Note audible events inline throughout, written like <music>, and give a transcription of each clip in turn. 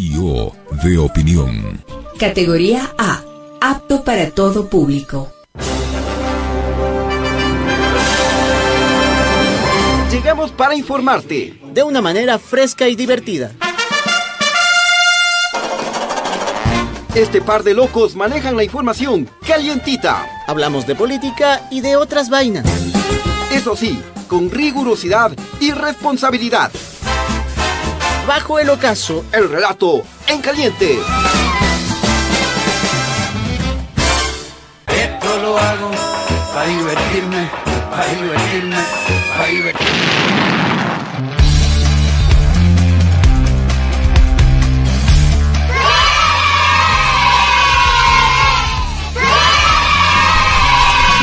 y O de opinión. Categoría A. Apto para todo público. Llegamos para informarte de una manera fresca y divertida. Este par de locos manejan la información calientita. Hablamos de política y de otras vainas. Eso sí, con rigurosidad y responsabilidad. Bajo el ocaso, el relato en caliente. Esto lo hago para divertirme, para divertirme, para divertirme.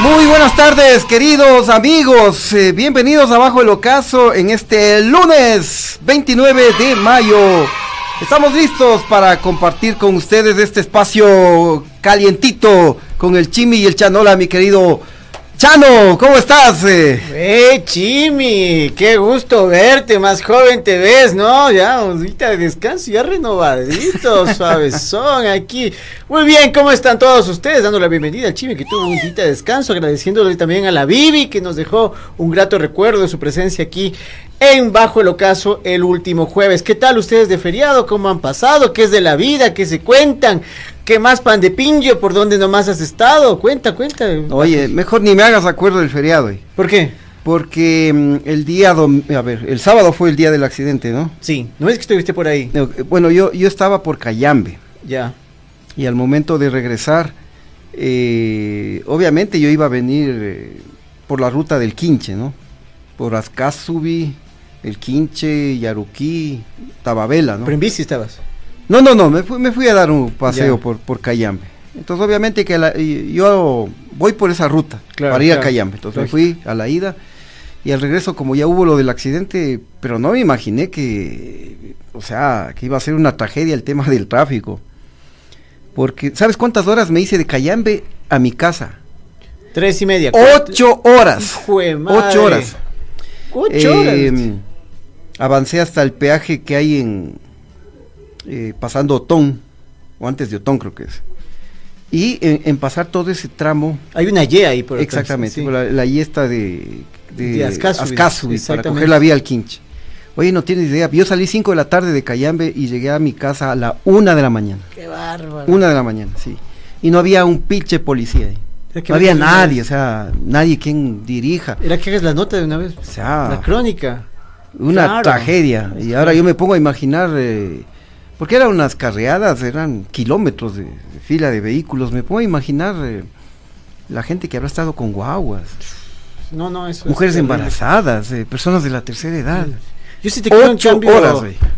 Muy buenas tardes, queridos amigos. Eh, bienvenidos a Bajo el Ocaso en este lunes 29 de mayo. Estamos listos para compartir con ustedes este espacio calientito con el Chimi y el Chanola, mi querido Chano, ¿cómo estás? Eh, Chimi, qué gusto verte, más joven te ves, ¿no? Ya, ahorita de descanso, ya renovadito, <laughs> suavezón aquí. Muy bien, ¿cómo están todos ustedes? Dando la bienvenida al Chimi que tuvo un día de descanso, agradeciéndole también a la Bibi que nos dejó un grato recuerdo de su presencia aquí en Bajo el Ocaso el último jueves. ¿Qué tal ustedes de feriado? ¿Cómo han pasado? ¿Qué es de la vida? ¿Qué se cuentan? ¿Qué más pan de pinjo? ¿Por dónde nomás has estado? Cuenta, cuenta. Oye, mejor ni me hagas acuerdo del feriado. Eh. ¿Por qué? Porque mm, el día, a ver, el sábado fue el día del accidente, ¿no? Sí, no es que estuviste por ahí. bueno, yo, yo estaba por Cayambe. Ya. Y al momento de regresar, eh, obviamente yo iba a venir eh, por la ruta del Quinche, ¿no? Por Azcazubi, el Quinche, Yaruquí, Tababela, ¿no? Pero en bici estabas. No, no, no, me fui, me fui a dar un paseo por, por Cayambe. Entonces, obviamente que yo voy por esa ruta para ir a Cayambe. Entonces, me fui a la ida y al regreso, como ya hubo lo del accidente, pero no me imaginé que, o sea, que iba a ser una tragedia el tema del tráfico. Porque, ¿sabes cuántas horas me hice de Cayambe a mi casa? Tres y media. Ocho horas. Ocho horas. Ocho horas. Avancé hasta el peaje que hay en, eh, pasando Otón, o antes de Otón creo que es. Y en, pasar todo ese tramo... Hay una Y ahí por Exactamente, la, Y está de, de, para coger la vía al Quinche. Oye, no tienes idea, yo salí 5 de la tarde de Cayambe y llegué a mi casa a la 1 de la mañana. Qué bárbaro. Una de la mañana, sí. Y no había un pinche policía ahí. No había nadie, o sea, nadie quien dirija. Era que hagas la nota de una vez. O sea, la crónica. Una tragedia. Y ahora yo me pongo a imaginar... Eh, porque eran unas carreadas, eran kilómetros de, fila de vehículos. Me puedo imaginar eh, la gente que habrá estado con guaguas. No, no, eso Mujeres embarazadas, eh, personas de la tercera edad. Yo sí te quiero un cambio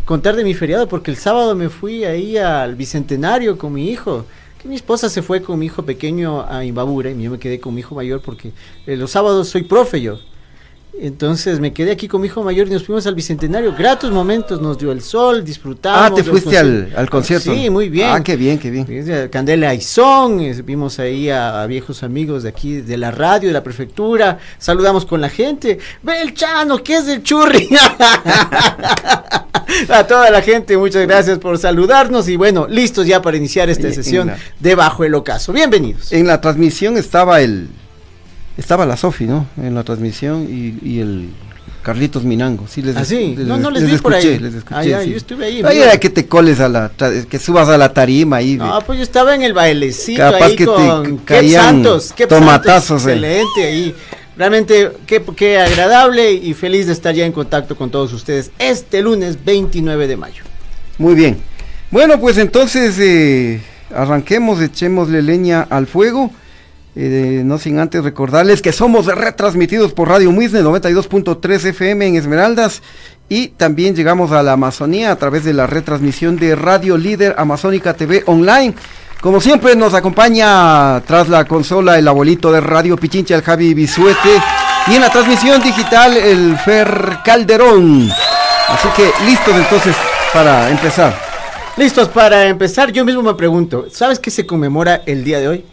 contar de mi feriado porque el sábado me fui ahí al bicentenario con mi hijo. Que mi esposa se fue con mi hijo pequeño a Imbabura y yo me quedé con mi hijo mayor porque eh, los sábados soy profe yo. Entonces me quedé aquí con mi hijo mayor y nos fuimos al Bicentenario. Gratos momentos, nos dio el sol, disfrutamos. Ah, te fuiste al, concierto. Sí, muy bien. Ah, qué bien, qué bien. Candela Aizón, vimos ahí a, viejos amigos de aquí, de la radio, de la prefectura. Saludamos con la gente. Ve el Chano, ¿qué es el churri? <laughs> a toda la gente, muchas gracias por saludarnos y bueno, listos ya para iniciar esta sesión de Bajo el Ocaso. Bienvenidos. En la transmisión estaba el estaba la Sofi, ¿no? En la transmisión y, el Carlitos Minango. Sí, les, ¿Ah, sí? no, no les, vi por ahí. Les escuché, ah, yo estuve ahí. Ahí era que te coles a la, que subas a la tarima ahí. No, pues yo estaba en el bailecito ahí que con te Santos. Qué tomatazos. Eh. excelente ahí. Realmente, qué, qué agradable y feliz de estar ya en contacto con todos ustedes este lunes 29 de mayo. Muy bien. Bueno, pues entonces eh, arranquemos, echémosle leña al fuego. No sin antes recordarles que somos retransmitidos por Radio Muisne 92.3 FM en Esmeraldas y también llegamos a la Amazonía a través de la retransmisión de Radio Líder Amazónica TV Online. Como siempre nos acompaña tras la consola el abuelito de Radio Pichincha, el Javi Bisuete, y en la transmisión digital el Fer Calderón. Así que listos entonces para empezar. Listos para empezar, yo mismo me pregunto, ¿sabes qué se conmemora el día de hoy?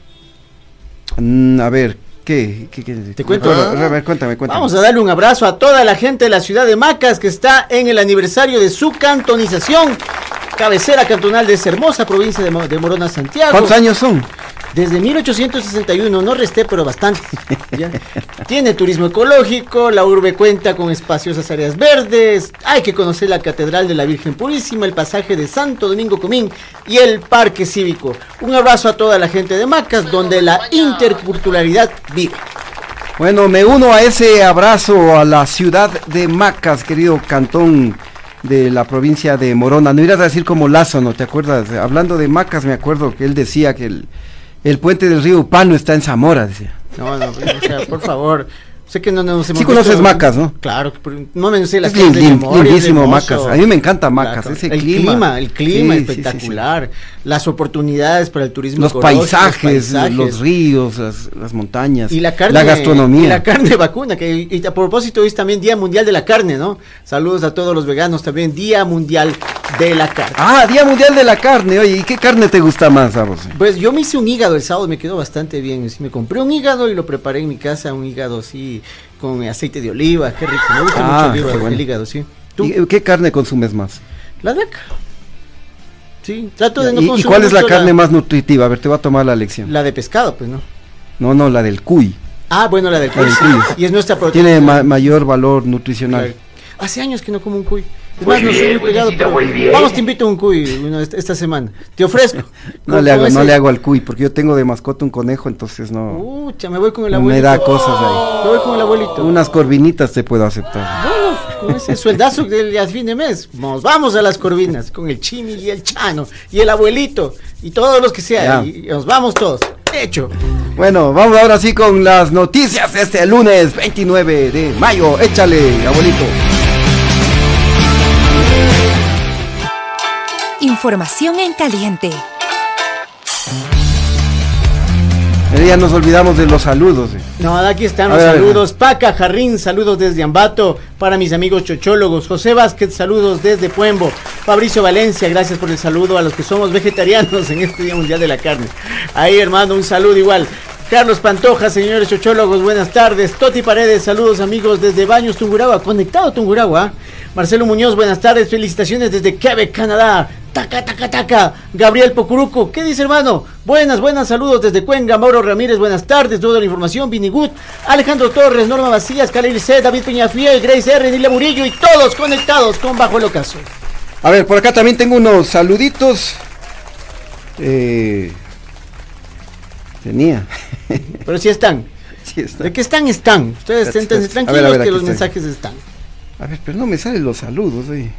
Mm, a ver, ¿qué? Te cuento. A ver, cuéntame, cuéntame. Vamos a darle un abrazo a toda la gente de la ciudad de Macas que está en el aniversario de su cantonización. cabecera cantonal de esa hermosa provincia de Morona, Santiago. ¿Cuántos años son? Desde 1861, no resté, pero bastante. ¿ya? Tiene turismo ecológico, la urbe cuenta con espaciosas áreas verdes, hay que conocer la Catedral de la Virgen Purísima, el pasaje de Santo Domingo Comín y el Parque Cívico. Un abrazo a toda la gente de Macas, donde la interculturalidad vive. Bueno, me uno a ese abrazo a la ciudad de Macas, querido cantón de la provincia de Morona. No irás a decir como Lazo, ¿no te acuerdas? Hablando de Macas, me acuerdo que él decía que el, el puente del río Pano está en Zamora, decía. No, no, o sea, por favor. Sé que no nos hemos Sí conoces visto- Macas, ¿no? Claro, no me sé las Es de memoria, lindísimo. Macas. A mí me encanta Macas, ese el clima. el clima Sí, sí, sí, sí. espectacular, las oportunidades para el turismo Los paisajes, paisajes. los ríos, las, las montañas, y la carne, la gastronomía. y la carne vacuna, que y a propósito hoy es también Día Mundial de la Carne, ¿no? Saludos a todos los veganos también, Día Mundial de la Carne. Ah, Día Mundial de la Carne. Oye, ¿y qué carne te gusta más, vos? Pues yo me hice un hígado el sábado, me quedó bastante bien. Me compré un hígado y lo preparé en mi casa, un hígado así, con aceite de oliva, qué rico. Me gusta Ah, mucho el, hígado, bueno. el hígado, sí. ¿Tú? ¿Y ¿Qué carne consumes más? La vaca. Sí, trato de no ¿Y- ¿Y, cuál es la carne más nutritiva? A ver, te voy a tomar la lección. La de pescado, pues, ¿no? No, no, la del cuy. Ah, bueno, la del La cuy. del sí. cuy. Y es nuestra proteína. Tiene ma- mayor valor nutricional. Claro. Hace años que no como un cuy. Es más, no soy muy pegado, pero vamos, te invito a un cuy una- esta, semana. Te ofrezco. No le, hago, no le hago al cuy, porque yo tengo de mascota un conejo, entonces no. Pucha, me voy con el me abuelito. da cosas ahí. Me voy con el abuelito. Unas corvinitas te puedo aceptar. Bueno, con ese sueldazo del fin de mes, nos vamos a las corvinas, con el chimi y el chano, y el abuelito, y todos los que sea, Ya. y, y nos vamos todos. Hecho. Bueno, vamos ahora sí con las noticias este lunes 29 de mayo. Échale, abuelito. Información en caliente. Eh, Ya nos olvidamos de los saludos. eh. No, aquí están los ver, saludos. Paca Jarrín, saludos desde Ambato. Para mis amigos chochólogos. José Vázquez, saludos desde Puembo. Fabricio Valencia, gracias por el saludo a los que somos vegetarianos en este Día Mundial de la Carne. Ahí, hermano, un saludo igual. Carlos Pantoja, señores chochólogos, buenas tardes. Toti Paredes, saludos amigos desde Baños, Tungurahua. Conectado Tungurahua. ¿ah? Marcelo Muñoz, buenas tardes. Felicitaciones desde Quebec, Canadá. Taca, taca, taca. Gabriel Pocuruco, ¿qué dice hermano? Buenas, buenas saludos desde Cuenca. Mauro Ramírez, buenas tardes. Toda la información, Vinigut. Alejandro Torres, Norma Macías, Khalil C, David Peñafiel, Grace R, Nila Murillo y todos conectados con Bajo el Ocaso. A ver, por acá también tengo unos saluditos. Eh, tenía. <laughs> Pero si están. Sí, está. ¿De qué están? Están. Ustedes siéntense. A tranquilos ver, a ver, que los mensajes están. A ver, pero no me salen los saludos. oye.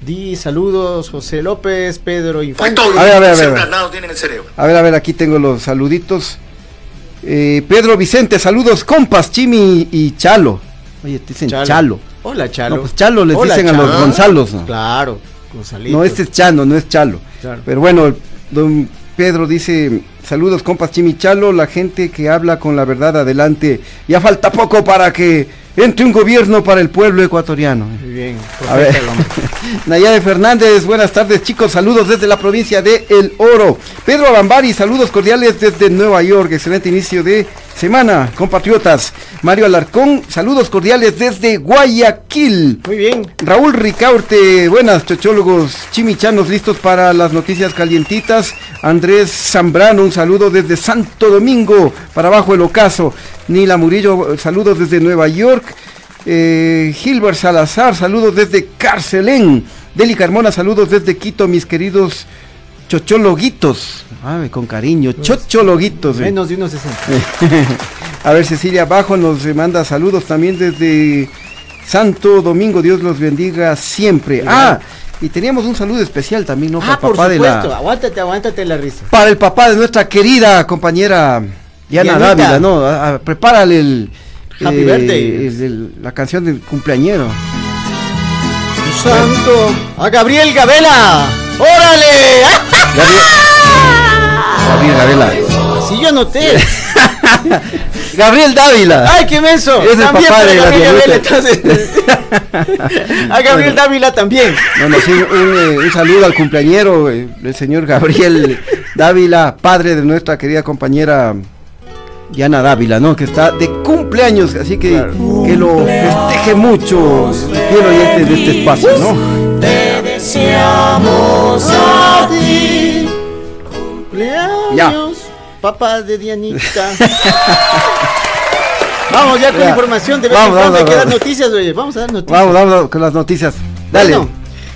Di saludos, José López, Pedro Infante. A ver, a ver, a ver. a ver. A ver, a ver, aquí tengo los saluditos. Eh, Pedro Vicente, saludos, compas, Chimi y Chalo. Oye, te dicen Chalo. Hola, Chalo. No, pues Chalo les Hola, dicen a los Chalo. Gonzalos. ¿no? Claro, Gonzalito. No, este es Chano, no es Chalo. Claro. Pero bueno, don Pedro dice, saludos compas Chimichalo, la gente que habla con la verdad adelante. Ya falta poco para que entre un gobierno para el pueblo ecuatoriano. Muy bien. A ver. <laughs> Nayade Fernández, buenas tardes chicos, saludos desde la provincia de El Oro. Pedro Abambari, saludos cordiales desde Nueva York, excelente inicio de semana, compatriotas. Mario Alarcón, saludos cordiales desde Guayaquil. Muy bien. Raúl Ricaurte, buenas chochólogos chimichanos listos para las noticias calientitas. Andrés Zambrano, un saludo desde Santo Domingo, para abajo el ocaso. Nila Murillo, saludos desde Nueva York. Eh, Gilbert Salazar, saludos desde Carcelén. Deli Carmona, saludos desde Quito, mis queridos chochologuitos. Ave, con cariño, chochologuitos. eh. Menos de unos 60. <laughs> A ver, Cecilia Bajo nos manda saludos también desde Santo Domingo. Dios los bendiga siempre. Ah, y teníamos un saludo especial también, ¿no? Ah, para por papá de supuesto. la. Aguántate, aguántate la risa. Para el papá de nuestra querida compañera Diana. Dávila, ¿no? A- a- prepárale el. Happy birthday. el- el- la canción del cumpleañero. Santo. A Gabriel Gabela. ¡Órale! <laughs> Gabriel, Gabriel Gabela. Así yo noté. <laughs> Gabriel Dávila. ¡Ay, qué menso! Es el papá de Gabriel entonces. <laughs> A Gabriel Dávila también. No, no, sí, un, eh, un saludo al cumpleañero, eh, el señor Gabriel Dávila, padre de nuestra querida compañera Diana Dávila, ¿no? Que está de cumpleaños, así que que lo festeje mucho, fiel oyente de este espacio, ¿no? Deseamos a ti. Cumpleaños, papá de Dianita. <laughs> Vamos ya con Ya. información de vez Vamos, en cuando vamos, hay que dar noticias, oye. Vamos a dar noticias. Vamos, vamos con las noticias. Dale. Bueno,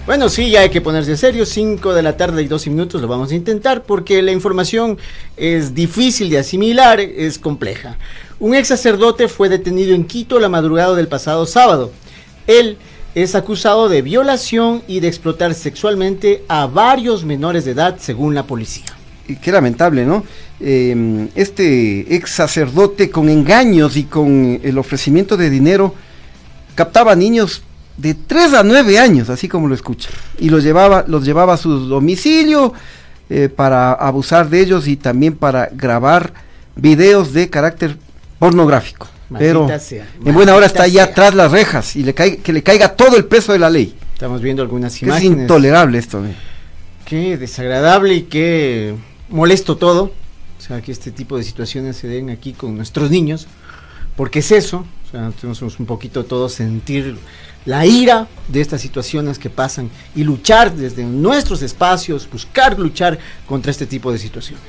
bueno, sí, ya hay que ponerse serio. 5 de la tarde y 12 minutos lo vamos a intentar porque la información es difícil de asimilar, es compleja. Un ex sacerdote fue detenido en Quito la madrugada del pasado sábado. Él es acusado de violación y de explotar sexualmente a varios menores de edad, según la policía. Y qué lamentable, ¿no? Eh, este ex sacerdote con engaños y con el ofrecimiento de dinero captaba niños de 3 a 9 años, así como lo escucha, y los llevaba, los llevaba a su domicilio eh, para abusar de ellos y también para grabar videos de carácter pornográfico. Pero sea, en buena hora está sea. tras las rejas y le cae, que le caiga todo el peso de la ley. Estamos viendo algunas Es imágenes. intolerable esto. eh. Qué desagradable y qué molesto todo. O sea, que este tipo de situaciones se den aquí con nuestros niños. Porque es eso. O sea, tenemos un poquito todos sentir la ira de estas situaciones que pasan y luchar desde nuestros espacios, buscar luchar contra este tipo de situaciones.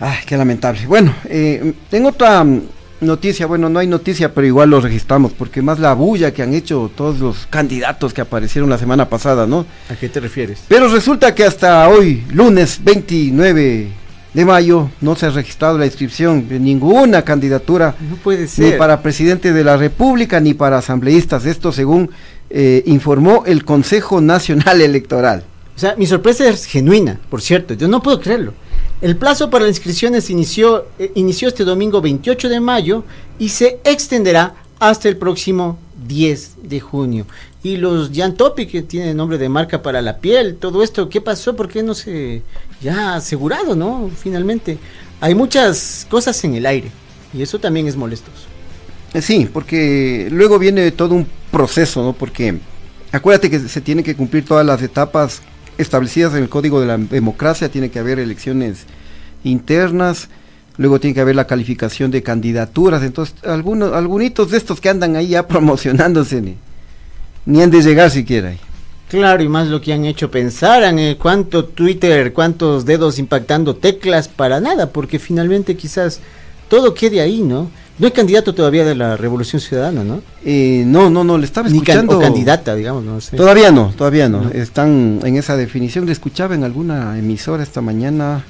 Ay, qué lamentable. Bueno, eh, tengo otra noticia. Bueno, no hay noticia, pero igual lo registramos, porque más la bulla que han hecho todos los candidatos que aparecieron la semana pasada, ¿no? ¿A qué te refieres? Pero resulta que hasta hoy, lunes 29 de mayo, no se ha registrado la inscripción de ninguna candidatura, No puede ni ser. para presidente de la República, ni para asambleístas. Esto según eh, informó el Consejo Nacional Electoral. O sea, mi sorpresa es genuina, por cierto, yo no puedo creerlo. El plazo para las inscripciones inició, eh, este domingo 28 de mayo y se extenderá hasta el próximo 10 de junio. Y los Jan Topic, que tiene nombre de marca para la piel, todo esto, ¿qué pasó? ¿Por qué no se ya asegurado, no? Finalmente, hay muchas cosas en el aire y eso también es molestoso. Eh, Sí, porque luego viene todo un proceso, ¿no? Porque acuérdate que se tienen que cumplir todas las etapas establecidas en el Código de la Democracia, tiene que haber elecciones internas, luego tiene que haber la calificación de candidaturas, entonces algunos, algunitos de estos que andan ahí ya <laughs> promocionándose ni, ni han de llegar siquiera. Claro, y más lo que han hecho pensar en el cuánto Twitter, cuántos dedos impactando teclas para nada, porque finalmente quizás todo quede ahí, ¿no? No hay candidato todavía de la Revolución Ciudadana, ¿no? Eh, no, no, no, le estaba Ni can- escuchando. o candidata, digamos, no sé. Todavía no, todavía no. No. Están en esa definición. Le escuchaba en alguna emisora esta mañana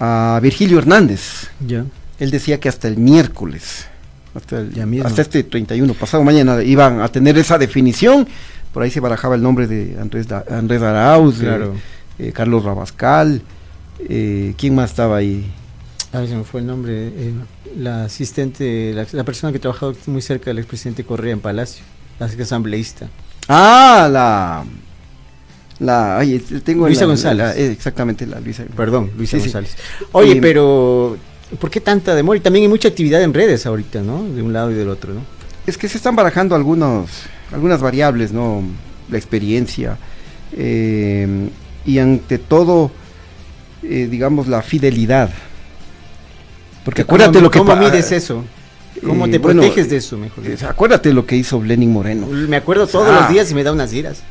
a Virgilio Hernández. Ya. Él decía que hasta el miércoles, hasta, el- Ya mismo. hasta este 31, pasado mañana, iban a tener esa definición. Por ahí se barajaba el nombre de Andrés, Da- Andrés Arauz, Claro. eh, eh, Carlos Rabascal. eh, ¿Quién más estaba ahí? A ver, se me fue el nombre. eh, la asistente, la, la persona que trabajaba muy cerca del expresidente Correa en Palacio, la asambleísta. Ah, la. La. Ay, tengo Luisa la- González. la- eh, exactamente, la Luisa. Perdón, Luisa Sí, sí. González. Oye, Y- pero ¿por qué tanta demora? Y también hay mucha actividad en redes ahorita, ¿no? De un lado y del otro, ¿no? Es que se están barajando algunos, algunas variables, ¿no? La experiencia eh, y ante todo, eh, digamos, la fidelidad. Porque acuérdate ¿Cómo- lo que ¿Cómo mides eso? ¿Cómo eh, te bueno, proteges de eso, mejor dicho? acuérdate lo que hizo Lenin Moreno. Me acuerdo todos Ah. los días y me da unas iras.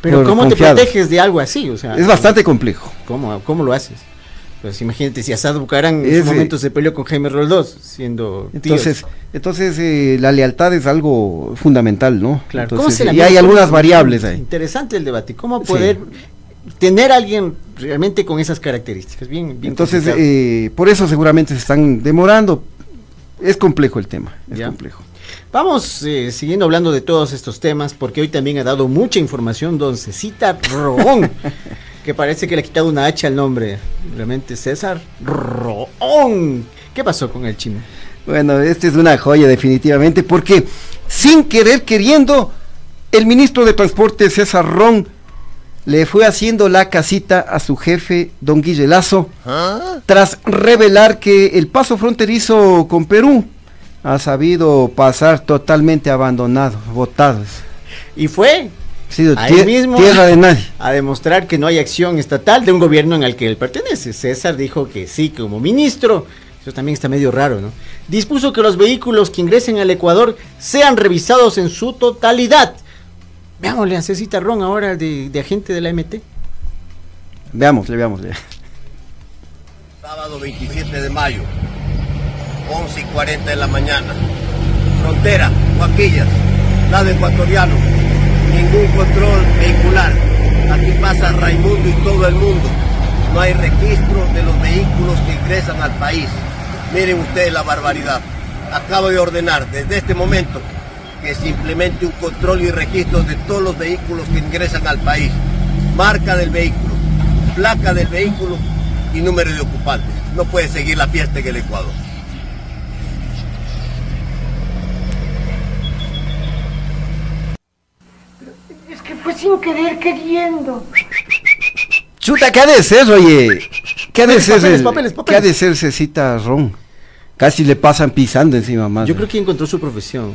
Pero ¿cómo confiado. te proteges de algo así? O sea, Es bastante complejo. ¿cómo, cómo lo haces? Pues imagínate si Asad Bucaram en Es, su eh, momento se peleó con Jaime Roldós, siendo tíos. Entonces, entonces eh, la lealtad es algo fundamental, ¿no? Claro. Entonces, ¿Cómo se la y hay algunas ¿Cómo- variables ahí. Interesante el debate. ¿Cómo Sí. Tener a alguien realmente con esas características? Bien, bien Entonces, eh, por eso seguramente se están demorando. Es complejo el tema, es Ya. complejo. Vamos eh, siguiendo hablando de todos estos temas, porque hoy también ha dado mucha información don Cecita Roón, <laughs> que parece que le ha quitado una H al nombre. Realmente César Roón. ¿Qué pasó con el chino? Bueno, esta es una joya definitivamente, porque sin querer queriendo, el ministro de Transporte César Ron le fue haciendo la casita a su jefe, don Guille Lazo, tras revelar que el paso fronterizo con Perú ha sabido pasar totalmente abandonado, botados. Y fue Ahí mismo. tierra de nadie. a demostrar que no hay acción estatal de un gobierno en el que él pertenece. César dijo que sí, como ministro. Eso también está medio raro, ¿no? Dispuso que los vehículos que ingresen al Ecuador sean revisados en su totalidad. Veámosle a Cecita Ron ahora de, de agente de la MT. Veámosle, veámosle. Sábado 27 de mayo, 11 y 40 de la mañana. Frontera, Guaquillas, lado ecuatoriano, ningún control vehicular. Aquí pasa Raimundo y todo el mundo. No hay registro de los vehículos que ingresan al país. Miren ustedes la barbaridad. Acabo de ordenar desde este momento que se implemente un control y registro de todos los vehículos que ingresan al país. Marca del vehículo, placa del vehículo y número de ocupantes. No puede seguir la fiesta en el Ecuador. Es que fue sin querer queriendo. Chuta, ¿qué ha de ser, oye? ¿Qué ha de Papeles, ser? papeles, el- papeles, ¿Qué ha de ser Cecita Ron? Casi le pasan pisando encima más. Yo creo que encontró su profesión.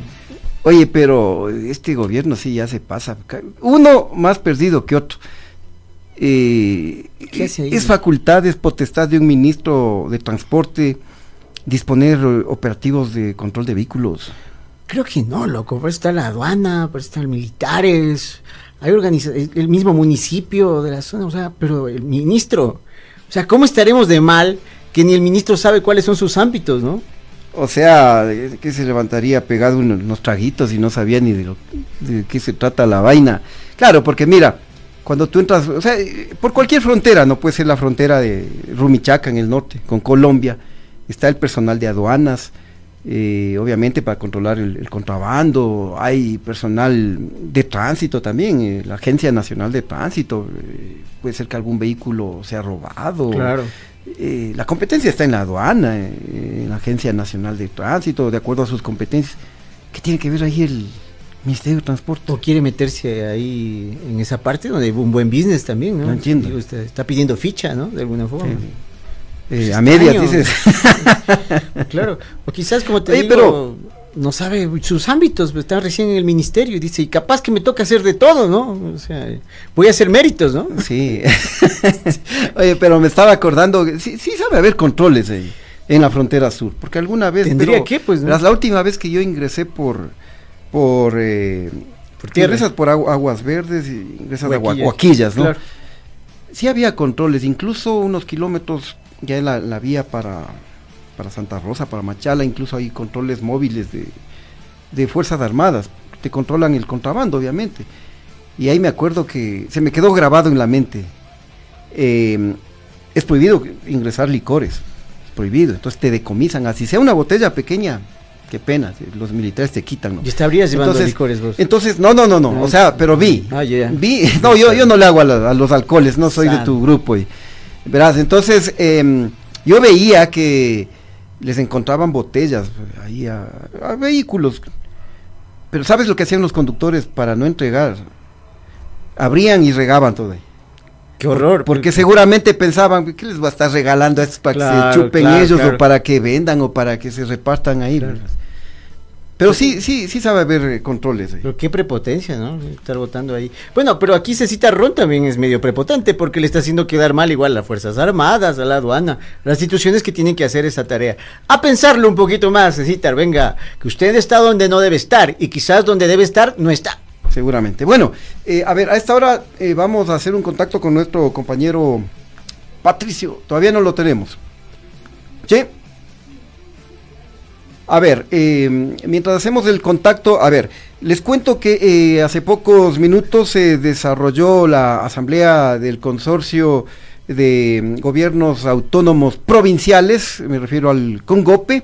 Oye, pero este gobierno sí ya se pasa. Uno más perdido que otro. Eh, es facultad, es potestad de un ministro de transporte disponer operativos de control de vehículos. Creo que no, loco. Por eso está la aduana, por eso están militares, hay el mismo municipio de la zona, o sea, pero el ministro, o sea, ¿cómo estaremos de mal que ni el ministro sabe cuáles son sus ámbitos, no? O sea, que se levantaría pegado uno- unos traguitos y no sabía ni de, lo, de qué se trata la vaina. Claro, porque mira, cuando tú entras, o sea, por cualquier frontera, no puede ser la frontera de Rumichaca en el norte, con Colombia, está el personal de aduanas, eh, obviamente para controlar el, el contrabando, hay personal de tránsito también, eh, la Agencia Nacional de Tránsito, eh, puede ser que algún vehículo sea robado. Eh, la competencia está en la aduana, en la Agencia Nacional de Tránsito, de acuerdo a sus competencias. ¿Qué tiene que ver ahí el Ministerio de Transporte? O quiere meterse ahí en esa parte donde hay un buen business también, ¿no? No entiendo. Digo, está, está pidiendo ficha, ¿no? De alguna forma. Eh, Pues a medias, dices. <laughs> Claro. O quizás, como te Oye, digo, pero- no sabe sus ámbitos, está recién en el ministerio y dice, y capaz que me toca hacer de todo, ¿no? O sea, voy a hacer méritos, ¿no? Sí. <laughs> Oye, pero me estaba acordando, sí, sí sabe haber controles ahí, en la frontera sur, porque alguna vez... Tendría pero que, pues, ¿no? La última vez que yo ingresé por... por eh, Por tierra. ingresas por Agu- Aguas Verdes y ingresas a Gua- Huaquillas. Huaquillas, ¿no? Claro. Sí había controles, incluso unos kilómetros ya la, la vía para, para Santa Rosa, para Machala, incluso hay controles móviles de, de Fuerzas Armadas. Te controlan el contrabando, obviamente. Y ahí me acuerdo que se me quedó grabado en la mente. eh, es prohibido ingresar licores, es prohibido. Entonces te decomisan, así sea una botella pequeña, qué pena, los militares te quitan. ¿no? Y estarías llevando Entonces, licores vos. Entonces, no, no, no, no, o sea, pero vi, Ah, ya. vi, <laughs> no, yo, yo no le hago a, la- a los alcoholes, no soy de tu grupo. Y, verás, entonces, em, yo veía que les encontraban botellas ahí a, a vehículos, pero ¿sabes lo que hacían los conductores para no entregar? Abrían y regaban todo ahí. Qué horror. Porque seguramente pensaban, ¿qué les va a estar regalando a estos para que se chupen claro, ellos claro. o para que vendan o para que se repartan ahí? Pero sí, sí, sí sabe haber eh, controles. ahí. Pero qué prepotencia, ¿no? Estar votando ahí. Bueno, pero aquí Cecita Ron también es medio prepotente porque le está haciendo quedar mal igual a las Fuerzas Armadas, a la aduana, las instituciones que tienen que hacer esa tarea. A pensarlo un poquito más, Cecita, venga, que usted está donde no debe estar y quizás donde debe estar no está. Seguramente. Bueno, eh, a ver, a esta hora eh, vamos a hacer un contacto con nuestro compañero Patricio. Todavía no lo tenemos. ¿Sí? A ver, eh, mientras hacemos el contacto, a ver, les cuento que eh, hace pocos minutos se desarrolló la asamblea del consorcio de mm, gobiernos autónomos provinciales, me refiero al CONGOPE,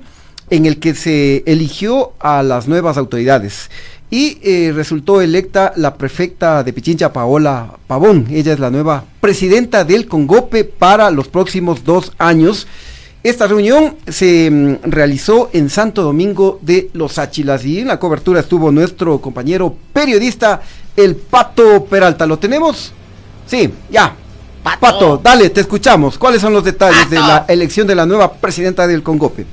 en el que se eligió a las nuevas autoridades. Y eh, resultó electa la prefecta de Pichincha, Paola Pavón. Ella es la nueva presidenta del CONGOPE para los próximos dos años. Esta reunión se mm, realizó en Santo Domingo de Los Áchilas y en la cobertura estuvo nuestro compañero periodista, el Pato Peralta. ¿Lo tenemos? Sí, ya. Pato, dale, te escuchamos. ¿Cuáles son los detalles de la elección de la nueva presidenta del Congope?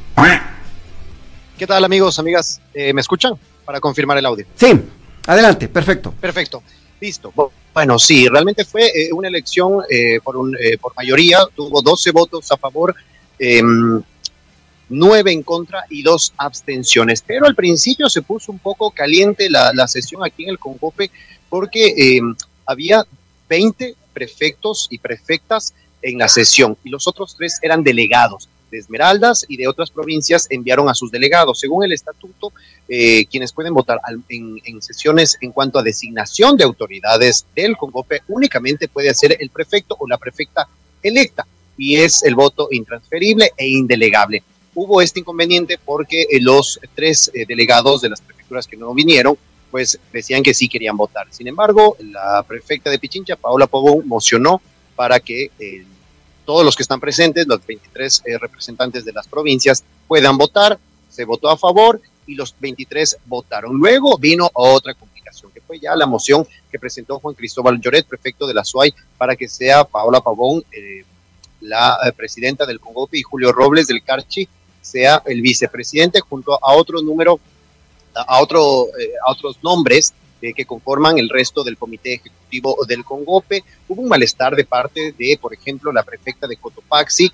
¿Qué tal amigos, amigas? Eh, ¿Me escuchan? Para confirmar el audio. Sí, adelante, perfecto. Perfecto. Listo. Bu- Bueno, sí, realmente fue eh, una elección eh, por, un, eh, por mayoría. Tuvo 12 votos a favor, em, 9 en contra y dos abstenciones. Pero al principio se puso un poco caliente la, sesión aquí en el Congope porque eh, había 20 prefectos y prefectas en la sesión y los otros tres eran delegados de Esmeraldas y de otras provincias enviaron a sus delegados. Según el estatuto, eh, quienes pueden votar en, en, sesiones en cuanto a designación de autoridades del Congope únicamente puede ser el prefecto o la prefecta electa y es el voto intransferible e indelegable. Hubo este inconveniente porque eh, los tres eh, delegados de las prefecturas que no vinieron, pues decían que sí querían votar. Sin embargo, la prefecta de Pichincha, Paola Pobón, mocionó para que eh, todos los que están presentes, los 23 representantes de las provincias, puedan votar. Se votó a favor y los 23 votaron. Luego vino otra complicación, que fue ya la moción que presentó Juan Cristóbal Lloret, prefecto de la SUAY, para que sea Paola Pavón la presidenta del Congope y Julio Robles del Carchi sea el vicepresidente junto a otro número, a, otro, eh, a otros nombres eh, que conforman el resto del comité ejecutivo del Congope. Hubo un malestar de parte de, por ejemplo, la prefecta de Cotopaxi,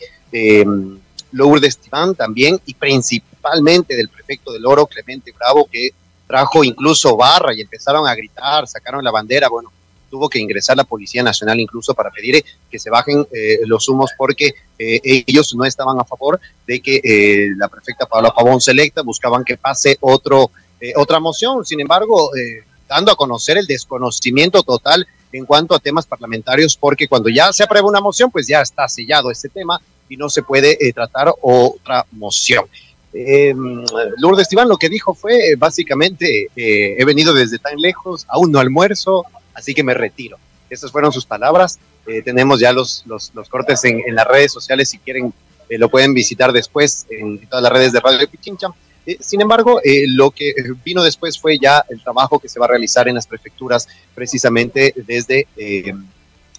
um, Lourdes Tibán también, y principalmente del prefecto del Oro, Clemente Bravo, que trajo incluso barra y empezaron a gritar, sacaron la bandera. Bueno, tuvo que ingresar la Policía Nacional incluso para pedir eh, que se bajen eh, los humos porque eh, ellos no estaban a favor de que la prefecta Paula Pavón selecta, buscaban que pase otro, otra moción. Sin embargo, dando a conocer el desconocimiento total en cuanto a temas parlamentarios, porque cuando ya se aprueba una moción, pues ya está sellado ese tema y no se puede tratar otra moción. Lourdes Iván lo que dijo fue básicamente, he venido desde tan lejos, aún no almuerzo, así que me retiro. Esas fueron sus palabras. Eh, tenemos ya los, los, cortes en, las redes sociales, si quieren eh, lo pueden visitar después en, todas las redes de Radio Pichincha. Eh, sin embargo, lo que vino después fue ya el trabajo que se va a realizar en las prefecturas precisamente desde,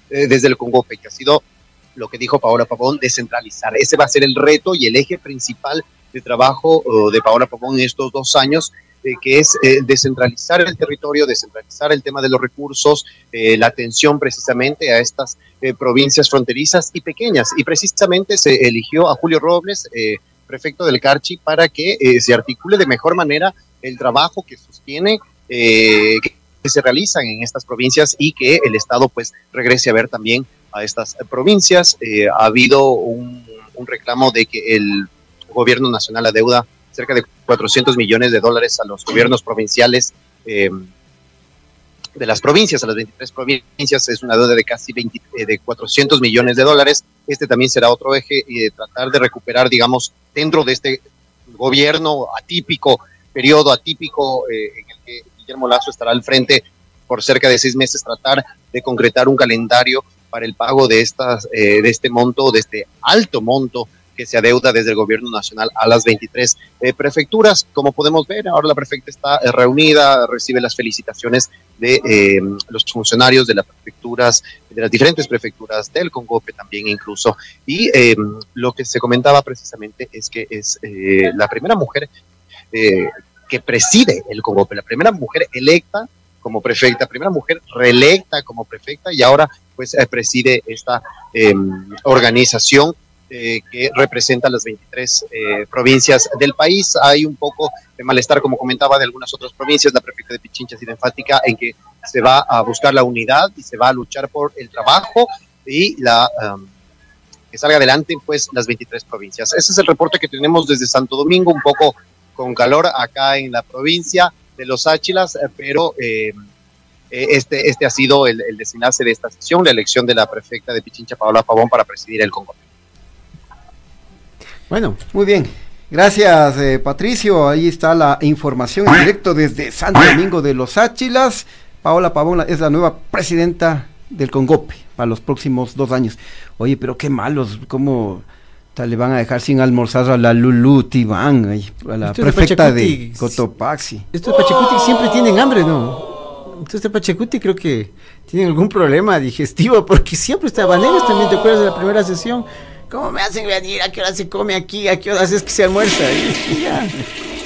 desde el Congo, que ha sido lo que dijo Paola Pavón, descentralizar. Ese va a ser el reto y el eje principal de trabajo de Paola Pavón en estos dos años eh, que es eh, descentralizar el territorio, descentralizar el tema de los recursos, eh, la atención precisamente a estas provincias fronterizas y pequeñas. Y precisamente se eligió a Julio Robles, prefecto del Carchi, para que se articule de mejor manera el trabajo que sostiene. que se realizan en estas provincias y que el Estado pues regrese a ver también a estas provincias. ha habido un, un reclamo de que el gobierno nacional adeuda cerca de 400 millones de dólares a los gobiernos provinciales eh, de las provincias, a las 23 provincias, es una deuda de casi 20, eh, de 400 millones de dólares. Este también será otro eje y de tratar de recuperar, digamos, dentro de este gobierno atípico, periodo atípico eh, en el que Guillermo Lazo estará al frente por cerca de seis meses, tratar de concretar un calendario para el pago de, estas, de este monto, de este alto monto que se adeuda desde el gobierno nacional a las 23 eh, prefecturas. Como podemos ver, ahora la prefecta está eh, reunida, recibe las felicitaciones de eh, los funcionarios de las prefecturas, de las diferentes prefecturas del Congope también incluso. Y lo que se comentaba precisamente es que es la primera mujer que preside el Congope, la primera mujer electa como prefecta, primera mujer reelecta como prefecta y ahora pues preside esta organización eh, que representa las 23 eh, provincias del país. Hay un poco de malestar, como comentaba, de algunas otras provincias. La prefecta de Pichincha ha sido enfática en que se va a buscar la unidad y se va a luchar por el trabajo y la um, que salga adelante pues las 23 provincias. Ese es el reporte que tenemos desde Santo Domingo, un poco con calor acá en la provincia de Los Áchilas, eh, pero este, este ha sido el, desenlace de esta sesión, la elección de la prefecta de Pichincha, Paola Pavón, para presidir el Congo. Bueno, muy bien. Gracias, eh, Patricio. Ahí está la información en directo desde Santo Domingo de los Áchilas. Paola Pavón es la nueva presidenta del Congope para los próximos dos años. Oye, pero qué malos, ¿cómo le van a dejar sin almorzar a la Lulu Tibán, a la prefecta de, Cotopaxi? Estos Pachacuti siempre tienen hambre, ¿no? Estos de Pachacuti creo que tienen algún problema digestivo porque siempre estaban ellos también, ¿te acuerdas de la primera sesión? ¿Cómo me hacen venir? ¿A qué hora se come aquí? ¿A qué hora es que se almuerza?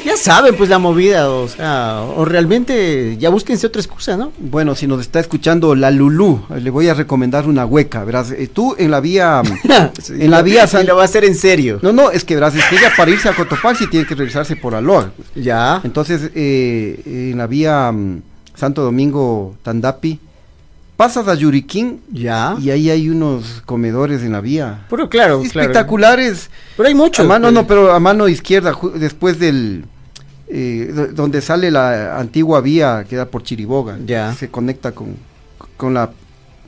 ya, saben pues la movida, o sea, o realmente ya búsquense otra excusa, ¿no? Bueno, si nos está escuchando la Lulú, le voy a recomendar una hueca, verás, eh, tú en la vía, <laughs> en la vía San... lo va a hacer en serio. No, no, es que verás, es que ella para irse a Cotopaxi tiene que regresarse por Aloa. Ya. Entonces, eh, en la vía... Mm, Santo Domingo, Tandapi. Pasas a Yuriquín Ya. y ahí hay unos comedores en la vía. Pero claro, claro. Espectaculares. Pero hay muchos. A mano pues. no, pero a mano izquierda, después del eh, do- donde sale la antigua vía que da por Chiriboga, Ya. se conecta con, con la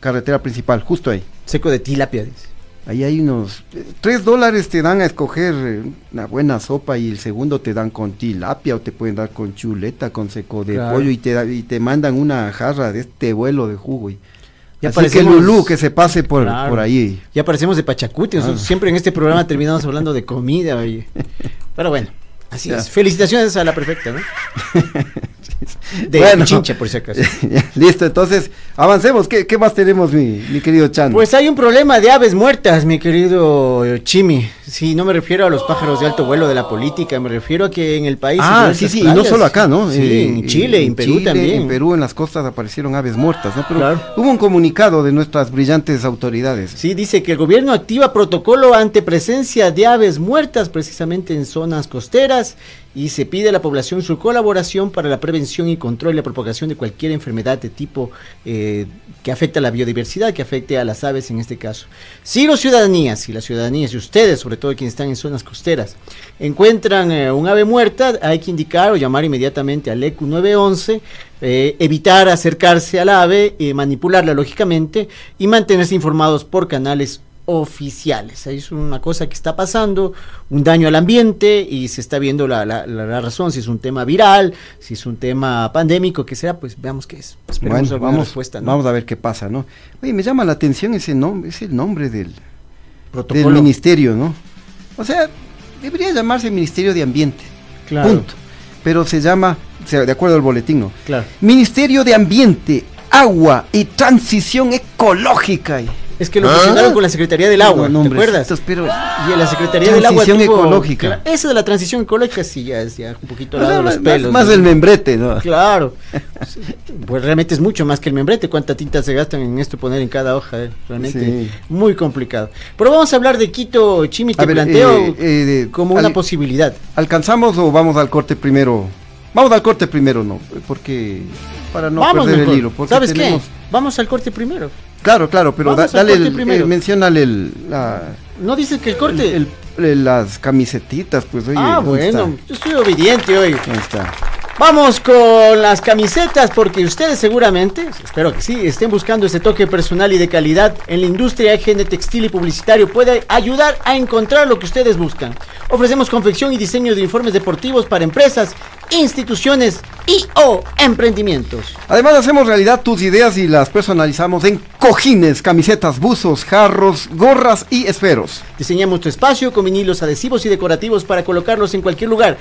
carretera principal, justo ahí. Seco de tilapia, dice. Ahí hay unos eh, tres dólares te dan a escoger eh, una buena sopa y el segundo te dan con tilapia o te pueden dar con chuleta, con seco de Claro. pollo y te y te mandan una jarra de este vuelo de jugo. Y, Ya así que Lulú que se pase por, Claro. por ahí. Ya parecemos de Pachacuti. Ah. siempre en este programa terminamos hablando de comida. oye. Pero bueno, así Ya. es. Felicitaciones a la perfecta, ¿no? <laughs> De Bueno. Chincha, por si acaso. <laughs> Listo, entonces avancemos. ¿Qué, qué más tenemos, mi, mi querido Chan? Pues hay un problema de aves muertas, mi querido Chimi. Sí, no me refiero a los pájaros de alto vuelo de la política, me refiero a que en el país. en Ah, sí, sí, y no solo acá, ¿no? Sí, Eh, en Chile, en Perú Chile, también. En Perú, en las costas aparecieron aves muertas, ¿no? Pero Claro. hubo un comunicado de nuestras brillantes autoridades. Sí, dice que el gobierno activa protocolo ante presencia de aves muertas precisamente en zonas costeras y se pide a la población su colaboración para la prevención y control y la propagación de cualquier enfermedad de tipo eh, que afecte a la biodiversidad, que afecte a las aves en este caso. Si los ciudadanías, si las ciudadanías y ustedes, sobre todo quienes están en zonas costeras, encuentran eh, un ave muerta, hay que indicar o llamar inmediatamente al ECU 911, eh, evitar acercarse al ave, manipularla lógicamente y mantenerse informados por canales oficiales. Es una cosa que está pasando, un daño al ambiente y se está viendo la, la- la- razón, si es un tema viral, si es un tema pandémico, que sea, pues veamos qué es. Esperemos Bueno, alguna vamos, respuesta. ¿no? vamos a ver qué pasa, ¿no? Oye, me llama la atención ese nombre, es el nombre del, del ministerio, ¿no? O sea, debería llamarse Ministerio de Ambiente, Claro. punto. Pero se llama, de acuerdo al boletín, ¿no? Claro. Ministerio de Ambiente, Agua y Transición Ecológica. Es que lo fusionaron con la Secretaría del Agua, ¿Ah? No, ¿te acuerdas? Pero, Y la Secretaría del Agua Transición ecológica. Esa de la transición ecológica sí ya es ya un poquito lado de los más, pelos. más ¿no? del membrete, ¿no? Claro. Pues realmente es mucho más que el membrete. ¿Cuánta tinta se gastan en esto poner en cada hoja? eh? Realmente Sí. muy complicado. Pero vamos a hablar de Quito, Chimi, te ver, planteo eh, eh, de- como una posibilidad. ¿Alcanzamos o vamos al corte primero? Vamos al corte primero, no, porque para no vamos perder mejor. el hilo. Porque ¿Sabes tenemos- qué? Vamos al corte primero. Claro, claro, pero da- dale el, eh, menciónale el, la, ¿No dices que el corte? el- el- las camisetitas, pues oye. ah, ¿dónde bueno, está? yo soy obediente hoy. Ahí está. Vamos con las camisetas porque ustedes seguramente, espero que sí, estén buscando ese toque personal y de calidad en la industria EGN textil y publicitario. Puede ayudar a encontrar lo que ustedes buscan. Ofrecemos confección y diseño de uniformes deportivos para empresas, instituciones y o emprendimientos. Además hacemos realidad tus ideas y las personalizamos en cojines, camisetas, buzos, jarros, gorras y esferos. Diseñamos tu espacio con vinilos adhesivos y decorativos para colocarlos en cualquier lugar.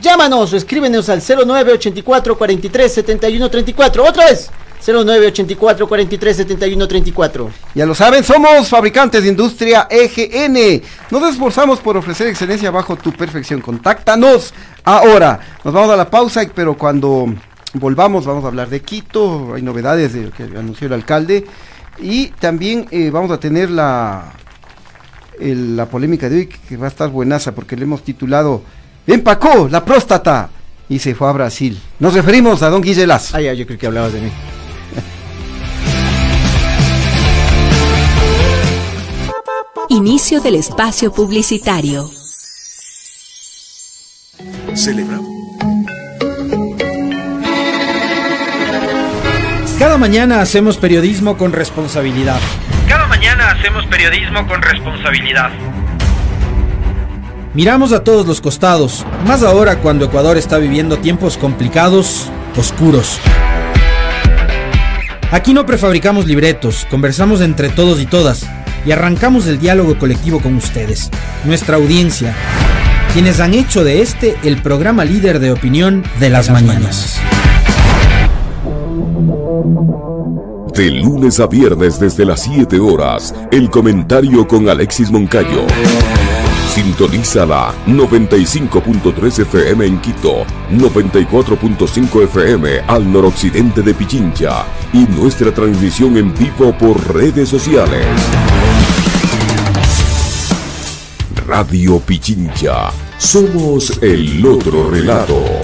Llámanos o escríbenos al 0984 43 71 34. Otra vez, 0984 43 71 34. Ya lo saben, somos fabricantes de industria EGN. Nos esforzamos por ofrecer excelencia bajo tu perfección. Contáctanos ahora. Nos vamos a la pausa, pero cuando volvamos vamos a hablar de Quito. Hay novedades de lo que anunció el alcalde. Y también eh, vamos a tener la, el- la polémica de hoy que va a estar buenaza porque le hemos titulado Empacó la próstata y se fue a Brasil. Nos referimos a don Guille Lazo. Ah, ya, yo creo que hablabas de mí. Inicio del espacio publicitario. Celebramos. Cada mañana hacemos periodismo con responsabilidad. Cada mañana hacemos periodismo con responsabilidad. Miramos a todos los costados, más ahora cuando Ecuador está viviendo tiempos complicados, oscuros. Aquí no prefabricamos libretos, conversamos entre todos y todas y arrancamos el diálogo colectivo con ustedes, nuestra audiencia, quienes han hecho de este el programa líder de opinión de las, mañanas. De lunes a viernes desde las 7 horas, el comentario con Alexis Moncayo. Sintoniza la 95.3 FM en Quito, 94.5 FM al noroccidente de Pichincha y nuestra transmisión en vivo por redes sociales. Radio Pichincha, somos el otro relato.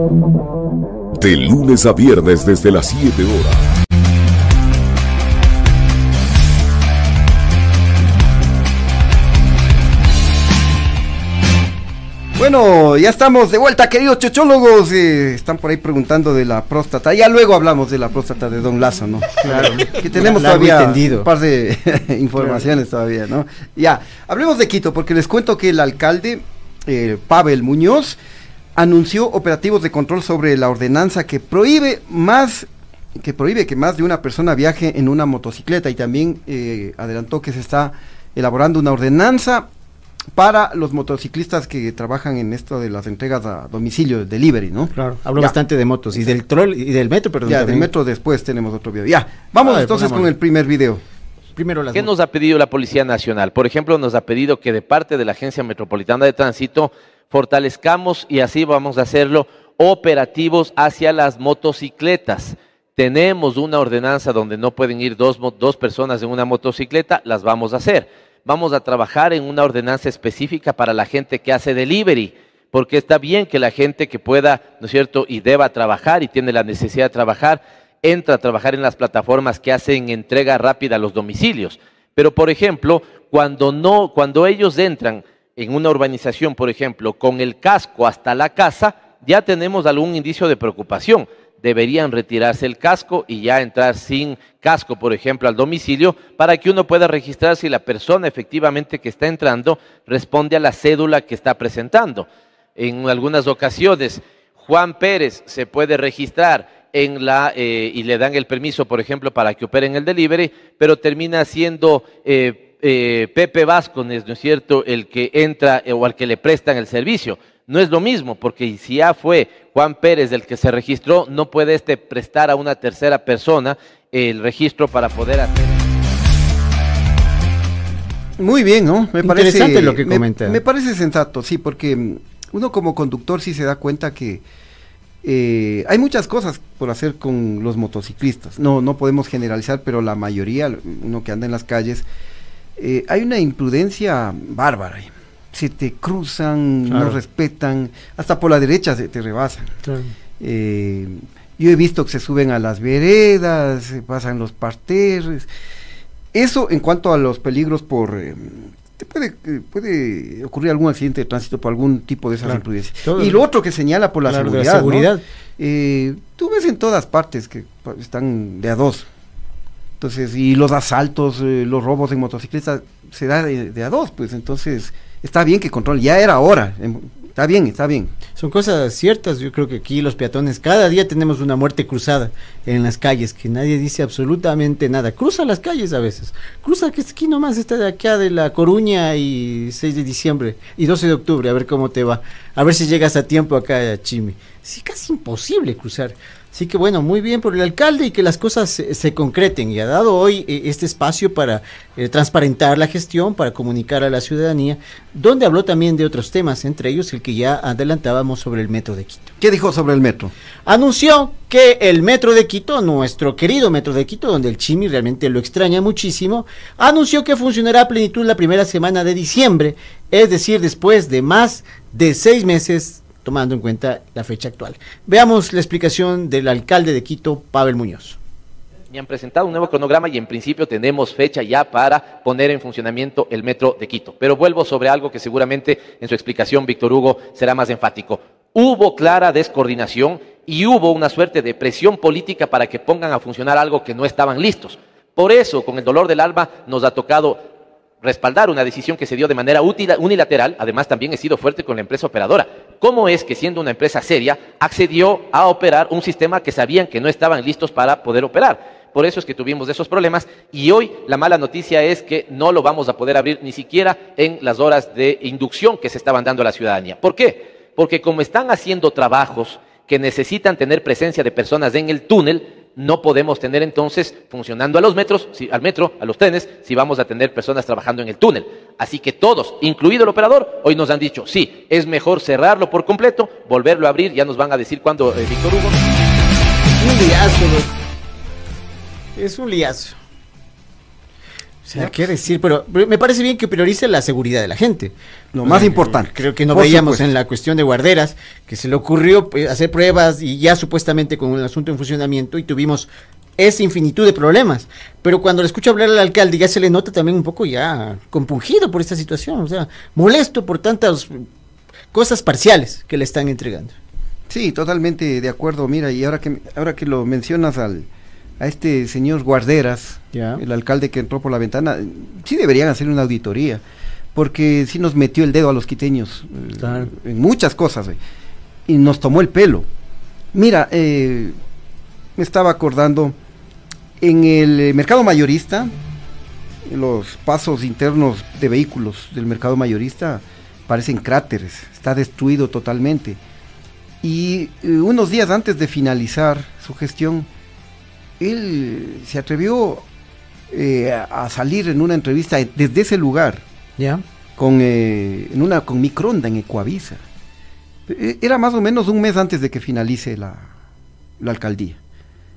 De lunes a viernes desde las 7 horas. Bueno, ya estamos de vuelta, queridos chochólogos. Eh, están por ahí preguntando de la próstata. Ya luego hablamos de la próstata de Don Lazo, ¿no? Claro. que tenemos Largo todavía un par de <laughs> informaciones todavía, ¿no? Ya, hablemos de Quito, porque les cuento que el alcalde, eh, Pavel Muñoz, anunció operativos de control sobre la ordenanza que prohíbe más que prohíbe que más de una persona viaje en una motocicleta y también eh, adelantó que se está elaborando una ordenanza para los motociclistas que trabajan en esto de las entregas a domicilio, delivery, ¿no? Claro, hablo Ya. bastante de motos y del troll y del metro, perdón. Ya, del metro después tenemos otro video. Ya, vamos ver, entonces con el primer video. Primero las ¿Qué nos ha pedido la Policía Nacional? Por ejemplo, nos ha pedido que de parte de la Agencia Metropolitana de Tránsito fortalezcamos y así vamos a hacerlo operativos hacia las motocicletas. Tenemos una ordenanza donde no pueden ir dos, personas en una motocicleta, las vamos a hacer. Vamos a trabajar en una ordenanza específica para la gente que hace delivery, porque está bien que la gente que pueda, ¿no es cierto?, y deba trabajar y tiene la necesidad de trabajar, entra a trabajar en las plataformas que hacen entrega rápida a los domicilios. Pero, por ejemplo, cuando, no, cuando ellos entran en una urbanización, por ejemplo, con el casco hasta la casa, ya tenemos algún indicio de preocupación. Deberían retirarse el casco y ya entrar sin casco, por ejemplo, al domicilio, para que uno pueda registrar si la persona efectivamente que está entrando responde a la cédula que está presentando. En algunas ocasiones, Juan Pérez se puede registrar en la eh, y le dan el permiso, por ejemplo, para que opere en el delivery, pero termina siendo eh, eh, Pepe Vázquez, ¿no es cierto?, el que entra eh, o al que le prestan el servicio. No es lo mismo, porque si ya fue Juan Pérez el que se registró, no puede este prestar a una tercera persona el registro para poder hacer. Muy bien, ¿no? Me Interesante lo que me- comenta. Me, parece sensato, sí, porque mm, uno como conductor sí se da cuenta que eh, hay muchas cosas por hacer con los motociclistas. No, no podemos generalizar, pero la mayoría, uno que anda en las calles, eh, hay una imprudencia bárbara. ahí. Se te cruzan, no respetan, hasta por la derecha se te rebasan. Eh, yo he visto que se suben a las veredas, se pasan los parterres. Eso en cuanto a los peligros por... eh, te puede, puede ocurrir algún accidente de tránsito por algún tipo de esas Claro. imprudencias. Y lo otro que señala por la seguridad. Eh, tú ves en todas partes que están de a dos. Entonces, y los asaltos, eh, los robos en motocicletas, se da de, a dos, pues entonces está bien que controle, ya era hora, em, está bien, está bien. Son cosas ciertas, yo creo que aquí los peatones, cada día tenemos una muerte cruzada en las calles, que nadie dice absolutamente nada. Cruza las calles a veces, cruza que es aquí nomás, está de acá de La Coruña y 6 de diciembre y 12 de octubre, a ver cómo te va, a ver si llegas a tiempo acá a Chimi. Sí, casi imposible cruzar. Así que bueno, muy bien por el alcalde y que las cosas se, se concreten. Y ha dado hoy eh, este espacio para eh, transparentar la gestión, para comunicar a la ciudadanía, donde habló también de otros temas, entre ellos el que ya adelantábamos sobre el metro de Quito. ¿Qué dijo sobre el metro? Anunció que el metro de Quito, nuestro querido metro de Quito, donde el Chimi realmente lo extraña muchísimo, anunció que funcionará a plenitud la primera semana de diciembre, es decir, después de más de seis meses, tomando en cuenta la fecha actual. Veamos la explicación del alcalde de Quito, Pavel Muñoz. Me han presentado un nuevo cronograma y en principio tenemos fecha ya para poner en funcionamiento el metro de Quito. Pero vuelvo sobre algo que seguramente en su explicación Víctor Hugo será más enfático. Hubo clara descoordinación y hubo una suerte de presión política para que pongan a funcionar algo que no estaban listos. Por eso, con el dolor del alma, nos ha tocado respaldar una decisión que se dio de manera unilateral, además también he sido fuerte con la empresa operadora. ¿Cómo es que siendo una empresa seria accedió a operar un sistema que sabían que no estaban listos para poder operar? Por eso es que tuvimos esos problemas y hoy la mala noticia es que no lo vamos a poder abrir ni siquiera en las horas de inducción que se estaban dando a la ciudadanía. ¿Por qué? Porque como están haciendo trabajos que necesitan tener presencia de personas en el túnel, no podemos tener entonces funcionando a los metros, si, al metro, a los trenes, si vamos a tener personas trabajando en el túnel. Así que todos, incluido el operador, hoy nos han dicho, sí, es mejor cerrarlo por completo, volverlo a abrir, ya nos van a decir cuándo, eh, Víctor Hugo. Un liazo. Es un liazo. O sea, qué decir, pero, pero me parece bien que priorice la seguridad de la gente. Lo más importante. Creo que no Por veíamos supuesto. en la cuestión de guarderas que se le ocurrió pues, hacer pruebas y ya supuestamente con el asunto en funcionamiento y tuvimos esa infinitud de problemas. Pero cuando le escucho hablar al alcalde ya se le nota también un poco ya compungido por esta situación, o sea, molesto por tantas cosas parciales que le están entregando. Sí, totalmente de acuerdo. Mira, y ahora que ahora que lo mencionas al a este señor Guarderas, el alcalde que entró por la ventana, sí deberían hacer una auditoría, porque sí nos metió el dedo a los quiteños eh, en muchas cosas eh, y nos tomó el pelo. Mira, eh, me estaba acordando en el eh, mercado mayorista, los pasos internos de vehículos del mercado mayorista parecen cráteres, está destruido totalmente. Y unos días antes de finalizar su gestión, él se atrevió eh, a salir en una entrevista desde ese lugar, ¿Ya? con, eh, en una, con Micronda en Ecuavisa. Eh, Era más o menos un mes antes de que finalice la, la alcaldía,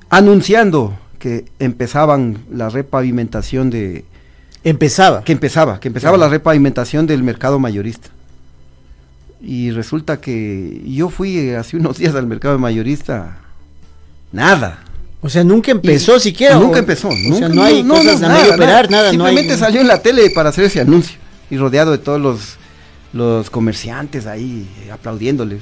anunciando que empezaban la repavimentación de... Empezaba. Que empezaba, que empezaba la repavimentación del mercado mayorista. Y resulta que yo fui eh, hace unos <laughs> días al mercado mayorista, nada. O sea, nunca empezó Y- siquiera. Nunca o- empezó. O nunca, sea, no hay cosas a medio operar, nada. no hay- Simplemente salió en la tele para hacer ese anuncio. Y rodeado de todos los, los comerciantes ahí eh, aplaudiéndole.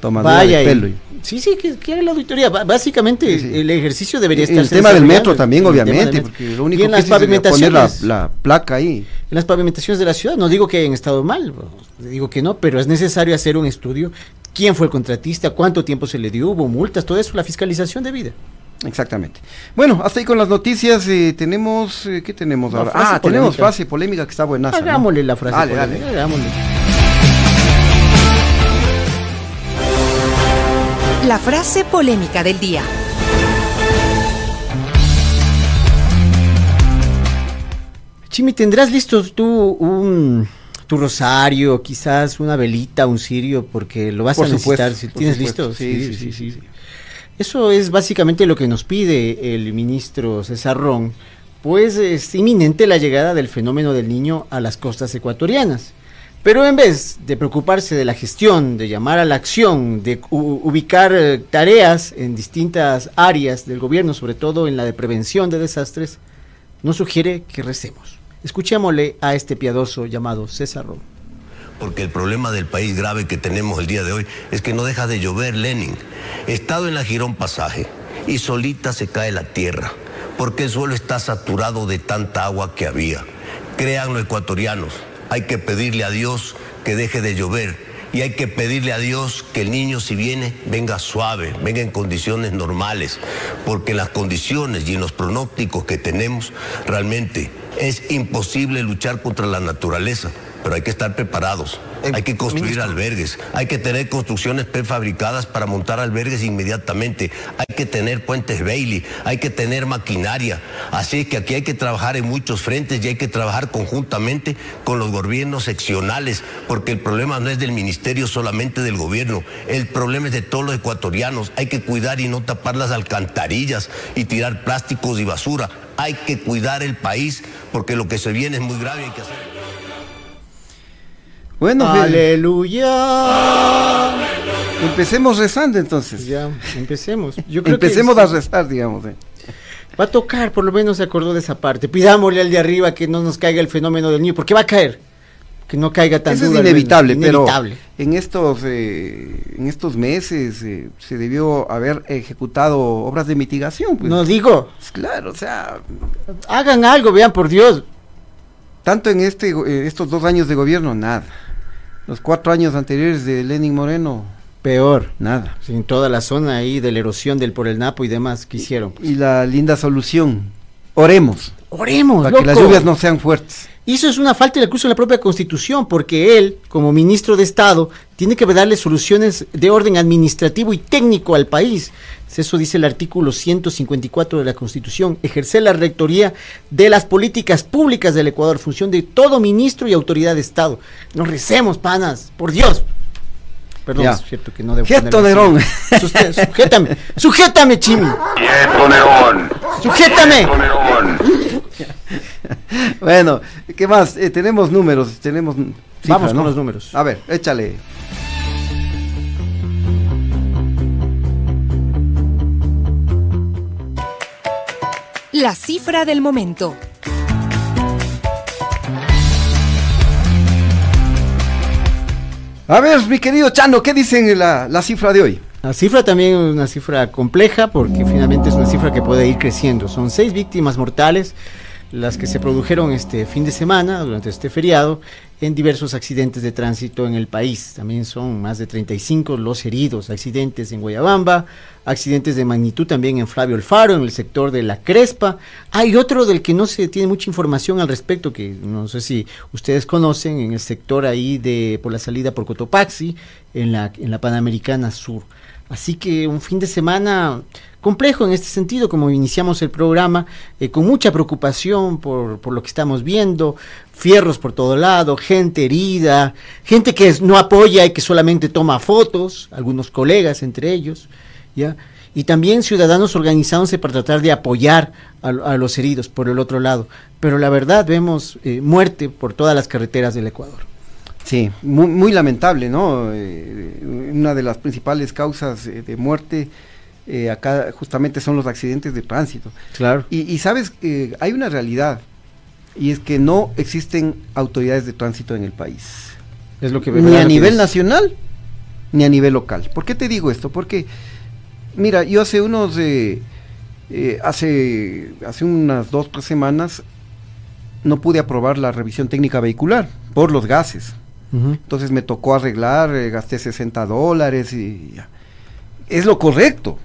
Tomando Vaya, el y- pelo. y- sí, sí, que, que la auditoría. Básicamente, el ejercicio debería El estar. tema del metro también, obviamente, porque lo único en que las es poner la, la placa ahí. En las pavimentaciones de la ciudad, no digo que hayan estado mal, digo que no, pero es necesario hacer un estudio. ¿Quién fue el contratista? ¿Cuánto tiempo se le dio? ¿Hubo multas? Todo eso, la fiscalización de vida. Exactamente. Bueno, hasta ahí con las noticias. eh, tenemos, eh, ¿qué tenemos La ahora? Ah, tenemos frase polémica que está buena. Hagámosle la frase. Dale, polémica, dale. hagámosle. La frase polémica del día. Chimi, ¿tendrás listo tú un tu rosario, quizás una velita, un cirio, porque lo vas Por a necesitar? supuesto, si ¿Tienes supuesto. listo? Sí, sí, sí, sí. Eso es básicamente lo que nos pide el ministro César Ron, pues es inminente la llegada del fenómeno del niño a las costas ecuatorianas. Pero en vez de preocuparse de la gestión, de llamar a la acción, de ubicar eh, tareas en distintas áreas del gobierno, sobre todo en la de prevención de desastres, nos sugiere que recemos. Escuchémosle a este piadoso llamado César Ron. Porque el problema del país grave que tenemos el día de hoy es que no deja de llover, Lenin. He estado en la Girón Pasaje y solita se cae la tierra, porque el suelo está saturado de tanta agua que había. Crean los ecuatorianos, hay que pedirle a Dios que deje de llover y hay que pedirle a Dios que el niño si viene venga suave, venga en condiciones normales, porque en las condiciones y en los pronósticos que tenemos realmente es imposible luchar contra la naturaleza, pero hay que estar preparados. Hay que construir albergues, hay que tener construcciones prefabricadas para montar albergues inmediatamente, hay que tener puentes Bailey, hay que tener maquinaria. Así es que aquí hay que trabajar en muchos frentes y hay que trabajar conjuntamente con los gobiernos seccionales, porque el problema no es del ministerio solamente del gobierno, el problema es de todos los ecuatorianos. Hay que cuidar y no tapar las alcantarillas y tirar plásticos y basura. Hay que cuidar el país porque lo que se viene es muy grave y hay que hacer. Bueno, Aleluya. Empecemos rezando entonces. Ya, empecemos. Yo creo Empecemos que a rezar, digamos. eh. Va a tocar, por lo menos se acordó de esa parte. Pidámosle al de arriba que no nos caiga el fenómeno del niño, porque va a caer. Que no caiga tan Eso es duro inevitable, Inevitable. pero en estos, eh, en estos meses eh, se debió haber ejecutado obras de mitigación. Pues. No digo. Claro, o sea, Hagan algo, vean por Dios. tanto en este, eh, estos dos años de gobierno, nada. Los cuatro años anteriores de Lenin Moreno, Peor. nada. En toda la zona ahí de la erosión del por el Napo y demás que hicieron. Y la linda solución, oremos, Oremos, para que las loco. lluvias no sean fuertes. Y eso es una falta de incluso en la propia Constitución, porque él, como ministro de Estado, tiene que darle soluciones de orden administrativo y técnico al país. Eso dice el artículo 154 de la Constitución. Ejercer la rectoría de las políticas públicas del Ecuador, función de todo ministro y autoridad de Estado. Nos recemos, panas, por Dios. Perdón, Ya. es cierto que no debo Quieto, ponerle Nerón. <laughs> sujétame, sujétame, Chimi. Quieto, Nerón. Sujétame. Nerón. <laughs> Bueno, ¿qué más? Eh, tenemos números, tenemos cifras, Vamos con ¿no? los números. A ver, échale. La cifra del momento. A ver, mi querido Chano, ¿qué dicen la, la cifra de hoy? La cifra también es una cifra compleja porque finalmente es una cifra que puede ir creciendo. Son seis víctimas mortales las que se produjeron este fin de semana durante este feriado en diversos accidentes de tránsito en el país. También son más de 35 los heridos, accidentes en Guayabamba, accidentes de magnitud también en Flavio Alfaro, en el sector de La Crespa. Hay otro del que no se tiene mucha información al respecto, que no sé si ustedes conocen, en el sector ahí de por la salida por Cotopaxi, en la, en la Panamericana Sur. Así que un fin de semana complejo en este sentido, como iniciamos el programa, eh, con mucha preocupación por, por lo que estamos viendo, fierros por todo lado, gente herida, gente que no apoya y que solamente toma fotos, algunos colegas entre ellos, ¿ya? Y también ciudadanos organizándose para tratar de apoyar a, a los heridos por el otro lado. Pero la verdad vemos eh, muerte por todas las carreteras del Ecuador. Sí, muy, muy lamentable, ¿no? Eh, una de las principales causas eh, de muerte eh, acá justamente son los accidentes de tránsito. Claro. Y, y sabes, eh, hay una realidad, y es que no existen autoridades de tránsito en el país. Es lo que ni a nivel es. nacional, ni a nivel local. ¿Por qué te digo esto? Porque, mira, yo hace unos, eh, eh, hace, hace unas dos, tres semanas, no pude aprobar la revisión técnica vehicular por los gases. Entonces me tocó arreglar, eh, gasté 60 dólares y ya. Es lo correcto.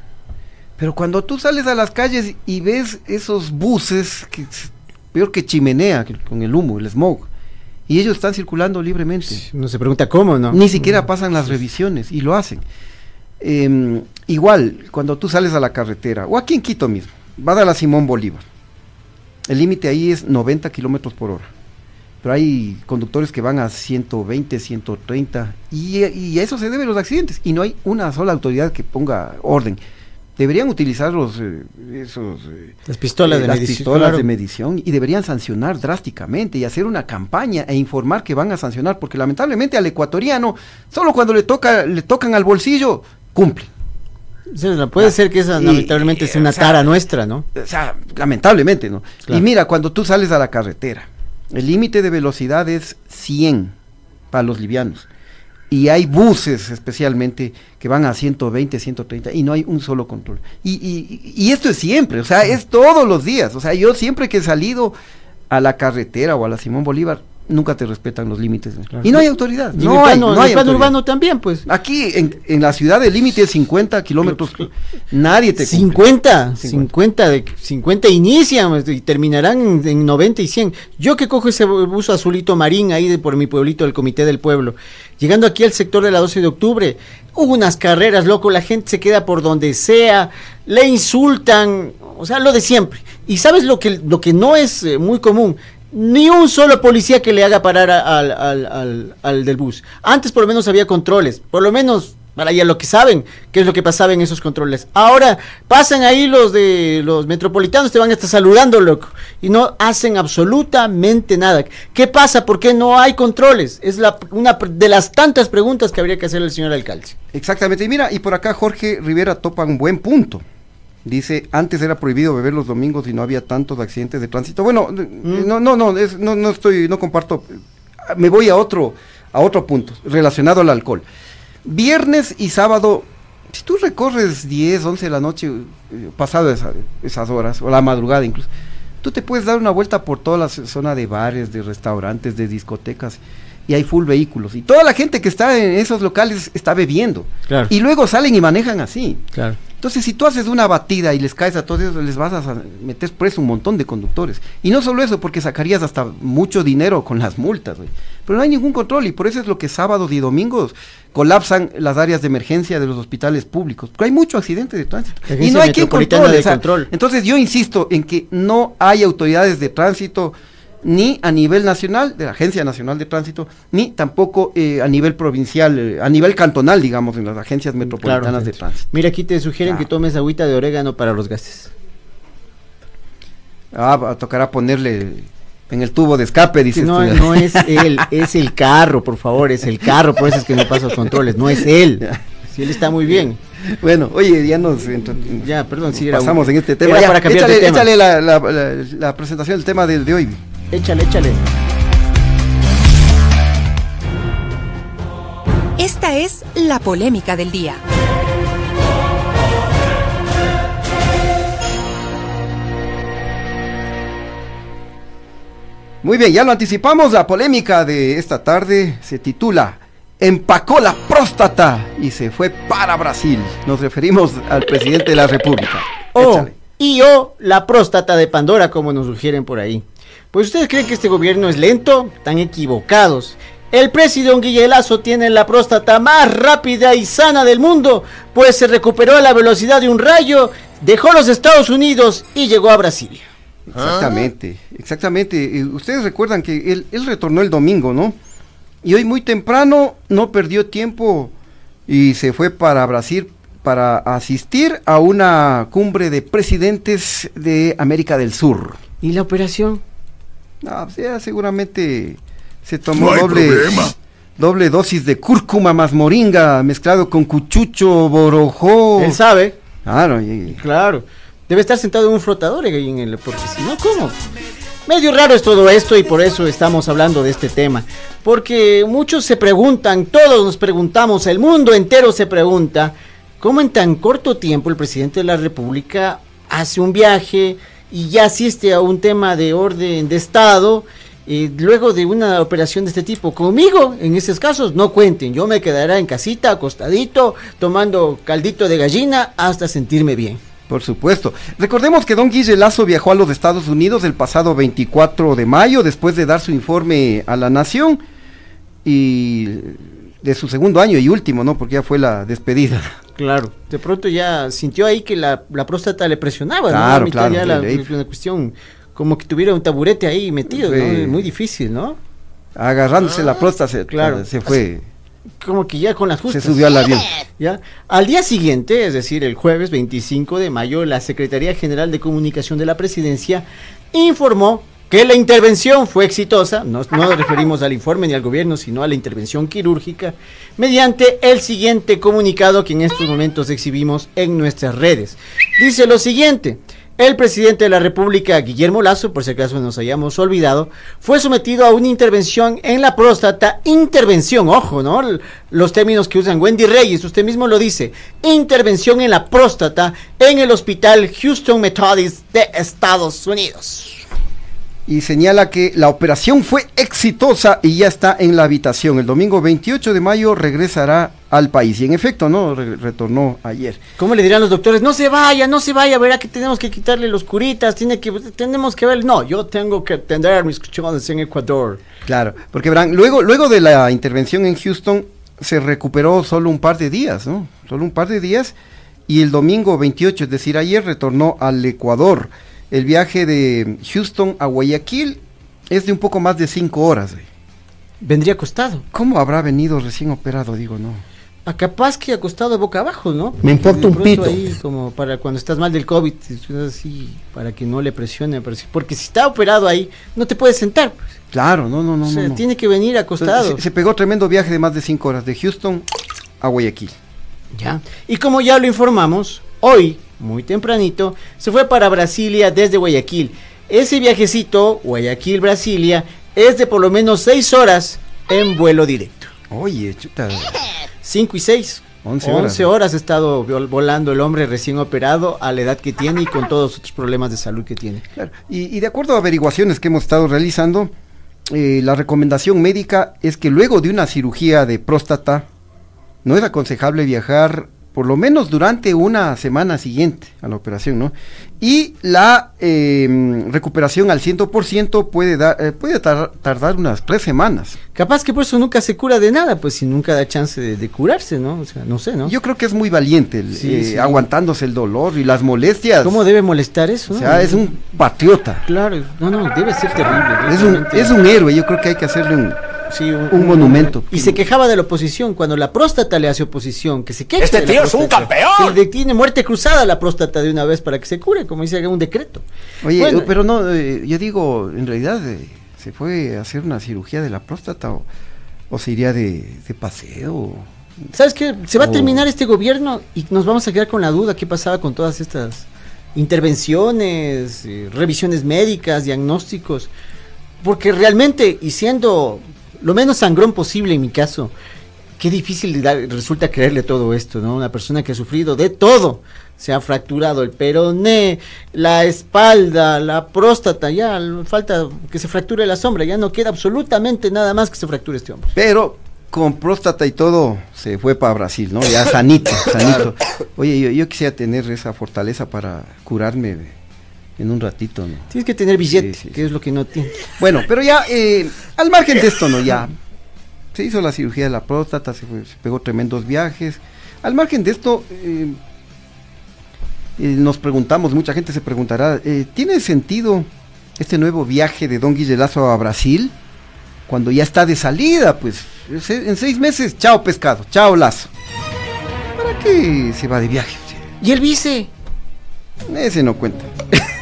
Pero cuando tú sales a las calles y ves esos buses, que es peor que chimenea, que- con el humo, el smog, y ellos están circulando libremente. Uno se pregunta cómo, ¿no? Ni siquiera pasan las revisiones y lo hacen. Em, igual, cuando tú sales a la carretera, o aquí en Quito mismo, va a la Simón Bolívar. El límite ahí es 90 kilómetros por hora. Pero hay conductores que van a 120, 130, y, y a eso se deben los accidentes. Y no hay una sola autoridad que ponga orden. Deberían utilizar los, eh, esos, eh, Las pistolas eh, de las medición, pistolas claro. de medición y deberían sancionar drásticamente y hacer una campaña e informar que van a sancionar, porque lamentablemente al ecuatoriano, solo cuando le toca, le tocan al bolsillo, cumple. O sea, puede ser que esa Y- lamentablemente sea una o sea, tara nuestra, ¿no? O sea, lamentablemente, ¿no? Claro. Y mira, cuando tú sales a la carretera, el límite de velocidad es 100 para los livianos. Y hay buses especialmente que van a 120, 130 y no hay un solo control. Y, y- y esto es siempre, o sea, es todos los días. O sea, yo siempre que he salido a la carretera o a la Simón Bolívar, nunca te respetan los límites. Y no hay autoridad. Y No el hay, plano, no en hay el plano autoridad. urbano también, pues. Aquí en, en la ciudad el límite es 50 kilómetros. Nadie te cumple. 50, 50, de 50 inician pues, y terminarán en, en 90 y 100. Yo que cojo ese bu- bus azulito marín ahí de por mi pueblito del Comité del Pueblo, llegando aquí al sector de la 12 de octubre, hubo unas carreras, loco, la gente se queda por donde sea, le insultan, o sea, lo de siempre. Y sabes lo que, lo que no es eh, muy común, ni un solo policía que le haga parar al, al- al- al del bus. Antes por lo menos había controles, por lo menos para ya lo que saben, qué es lo que pasaba en esos controles. Ahora pasan ahí los de los metropolitanos, te van a estar saludando, loco, y no hacen absolutamente nada. ¿Qué pasa? ¿Por qué no hay controles? Es la, una de las tantas preguntas que habría que hacerle al señor alcalde. Exactamente. Y mira, y por acá Jorge Rivera topa un buen punto. Dice, antes era prohibido beber los domingos y no había tantos accidentes de tránsito. Bueno, eh, no, no, no, es- no, no estoy, no comparto. Me voy a otro, a otro punto relacionado al alcohol. Viernes y sábado, si tú recorres 10, 11 de la noche, eh, pasado esa- esas horas, o la madrugada incluso, tú te puedes dar una vuelta por toda la zona de bares, de restaurantes, de discotecas, y hay full vehículos. Y toda la gente que está en esos locales está bebiendo. Claro. Y luego salen y manejan así. Claro. Entonces, si tú haces una batida y les caes a todos ellos, les vas a meter preso un montón de conductores. Y no solo eso, porque sacarías hasta mucho dinero con las multas, güey. Pero no hay ningún control y por eso es lo que sábados y domingos colapsan las áreas de emergencia de los hospitales públicos. Porque hay mucho accidente de tránsito. Y no hay quien controle. de Control. Entonces, yo insisto en que no hay autoridades de tránsito ni a nivel nacional, de la Agencia Nacional de Tránsito, ni tampoco eh, a nivel provincial, eh, a nivel cantonal, digamos, en las agencias metropolitanas de tránsito. Mira, aquí te sugieren que tomes agüita de orégano para los gases. Ah, tocará ponerle en el tubo de escape, dices No, tú. no es él, es el carro, por favor, es el carro, por eso es que no pasa los controles, no es él. Si él está muy bien. Bueno, oye, ya nos Ya, perdón, sí, era un- pasamos en este tema. Ya, para cambiar de échale, tema. échale la, la- la- la presentación del tema del de hoy. Échale, échale. Esta es la polémica del día. Muy bien, ya lo anticipamos, la polémica de esta tarde se titula Empacó la próstata y se fue para Brasil. Nos referimos al presidente de la República. O, Échale. y o la próstata de Pandora, como nos sugieren por ahí. Pues ustedes creen que este gobierno es lento, están equivocados. El presidente Guille Lazo tiene la próstata más rápida y sana del mundo, pues se recuperó a la velocidad de un rayo, dejó los Estados Unidos y llegó a Brasilia. Exactamente, exactamente. Ustedes recuerdan que él, él retornó el domingo, ¿no? Y hoy muy temprano no perdió tiempo y se fue para Brasil para asistir a una cumbre de presidentes de América del Sur. ¿Y la operación? Ah, o sea, seguramente se tomó No doble, doble dosis de cúrcuma más moringa mezclado con cuchucho, borojó. Él sabe. Claro, y- Claro. Debe estar sentado en un flotador ahí en el porque si no, ¿cómo? Medio raro es todo esto y por eso estamos hablando de este tema. Porque muchos se preguntan, todos nos preguntamos, el mundo entero se pregunta, ¿cómo en tan corto tiempo el presidente de la República hace un viaje y ya asiste a un tema de orden de Estado? eh, luego de una operación de este tipo, conmigo en esos casos no cuenten, yo me quedaré en casita, acostadito, tomando caldito de gallina hasta sentirme bien. Por supuesto. Recordemos que don Guille Lazo viajó a los Estados Unidos el pasado 24 de mayo después de dar su informe a la nación y de su segundo año y último, ¿no? Porque ya fue la despedida. Claro, de pronto ya sintió ahí que la, la próstata le presionaba, ¿no? Claro, mitad claro, ya la, cuestión como que tuviera un taburete ahí metido, ¿no? Sí. Muy difícil, ¿no? Agarrándose la próstata se, Claro. se fue, Como que ya con las justas. se subió al avión. ¿Ya? Al día siguiente, es decir, el jueves 25 de mayo, la Secretaría General de Comunicación de la Presidencia informó que la intervención fue exitosa, no, no nos referimos al informe ni al gobierno, sino a la intervención quirúrgica, mediante el siguiente comunicado que en estos momentos exhibimos en nuestras redes. Dice lo siguiente. El presidente de la República, Guillermo Lazo, por si acaso nos hayamos olvidado, fue sometido a una intervención en la próstata. Intervención, ojo, ¿no? Los términos que usan Wendy Reyes, usted mismo lo dice. Intervención en la próstata en el hospital Houston Methodist de Estados Unidos. Y señala que la operación fue exitosa y ya está en la habitación. El domingo 28 de mayo regresará al país. Y en efecto, ¿no? Re- retornó ayer. ¿Cómo le dirán los doctores? No se vaya, no se vaya, verá que tenemos que quitarle los curitas, tiene que, tenemos que ver. No, yo tengo que atender mis cuestiones en Ecuador. Claro, porque verán, luego, luego de la intervención en Houston se recuperó solo un par de días, ¿no? Solo un par de días. Y el domingo 28, es decir, ayer retornó al Ecuador. El viaje de Houston a Guayaquil es de un poco más de cinco horas. güey. Vendría acostado. ¿Cómo habrá venido recién operado? Digo, no. A capaz que acostado boca abajo, ¿no? Me importa un pito. ahí como para cuando estás mal del COVID, así, para que no le presione. pero sí- Porque si está operado ahí, no te puedes sentar. pues. Claro, no, no, no. o sea, no, no. tiene que venir acostado. Se, se pegó tremendo viaje de más de cinco horas de Houston a Guayaquil. Ya. Y como ya lo informamos, hoy, muy tempranito, se fue para Brasilia desde Guayaquil. Ese viajecito, Guayaquil-Brasilia, es de por lo menos 6 horas en vuelo directo. Oye, chuta. 5 y 6. 11 11 horas. horas. ha estado vol- volando el hombre recién operado a la edad que tiene y con todos los otros problemas de salud que tiene. Claro, Y, y de acuerdo a averiguaciones que hemos estado realizando, eh, la recomendación médica es que luego de una cirugía de próstata, no es aconsejable viajar por lo menos durante una semana siguiente a la operación, ¿no? Y la eh, recuperación al 100% puede, dar, eh, puede tar- tardar unas tres semanas. Capaz que por eso nunca se cura de nada, pues si nunca da chance de, de curarse, ¿no? O sea, no sé, ¿no? Yo creo que es muy valiente, el, Sí, eh, sí. aguantándose el dolor y las molestias. ¿Cómo debe molestar eso? O no? sea, es un patriota. Claro, no, no, debe ser terrible. Es un, es un héroe, yo creo que hay que hacerle un, Sí, un, un monumento. Y se quejaba de la oposición cuando la próstata le hace oposición, que se queje. Este de la tío es un campeón. Que le tiene muerte cruzada a la próstata de una vez para que se cure, como dice un decreto. Oye, Bueno, pero no, eh, yo digo, en realidad eh, se fue a hacer una cirugía de la próstata o, o se iría de, de paseo. ¿Sabes qué? Se va a terminar este gobierno y nos vamos a quedar con la duda qué pasaba con todas estas intervenciones, eh, revisiones médicas, diagnósticos. Porque realmente, y siendo lo menos sangrón posible en mi caso, qué difícil resulta creerle todo esto, ¿no? Una persona que ha sufrido de todo. Se ha fracturado el peroné, la espalda, la próstata, ya falta que se fracture la sombra, ya no queda absolutamente nada más que se fracture este hombre. Pero con próstata y todo se fue para Brasil, ¿no? Ya sanito, <laughs> sanito. Oye, yo, yo quisiera tener esa fortaleza para curarme en un ratito, ¿no? Tienes que tener billete, Sí, sí, que es lo que no tiene. Bueno, pero ya, eh, al margen de esto, ¿no? Ya <laughs> se hizo la cirugía de la próstata, se, fue- se pegó tremendos viajes. Al margen de esto, eh, eh, nos preguntamos, mucha gente se preguntará, eh, ¿tiene sentido este nuevo viaje de Don Guille Lazo a Brasil? Cuando ya está de salida, pues en seis meses, chao pescado, chao Lazo. ¿Para qué se va de viaje? ¿Y el vice? Ese no cuenta.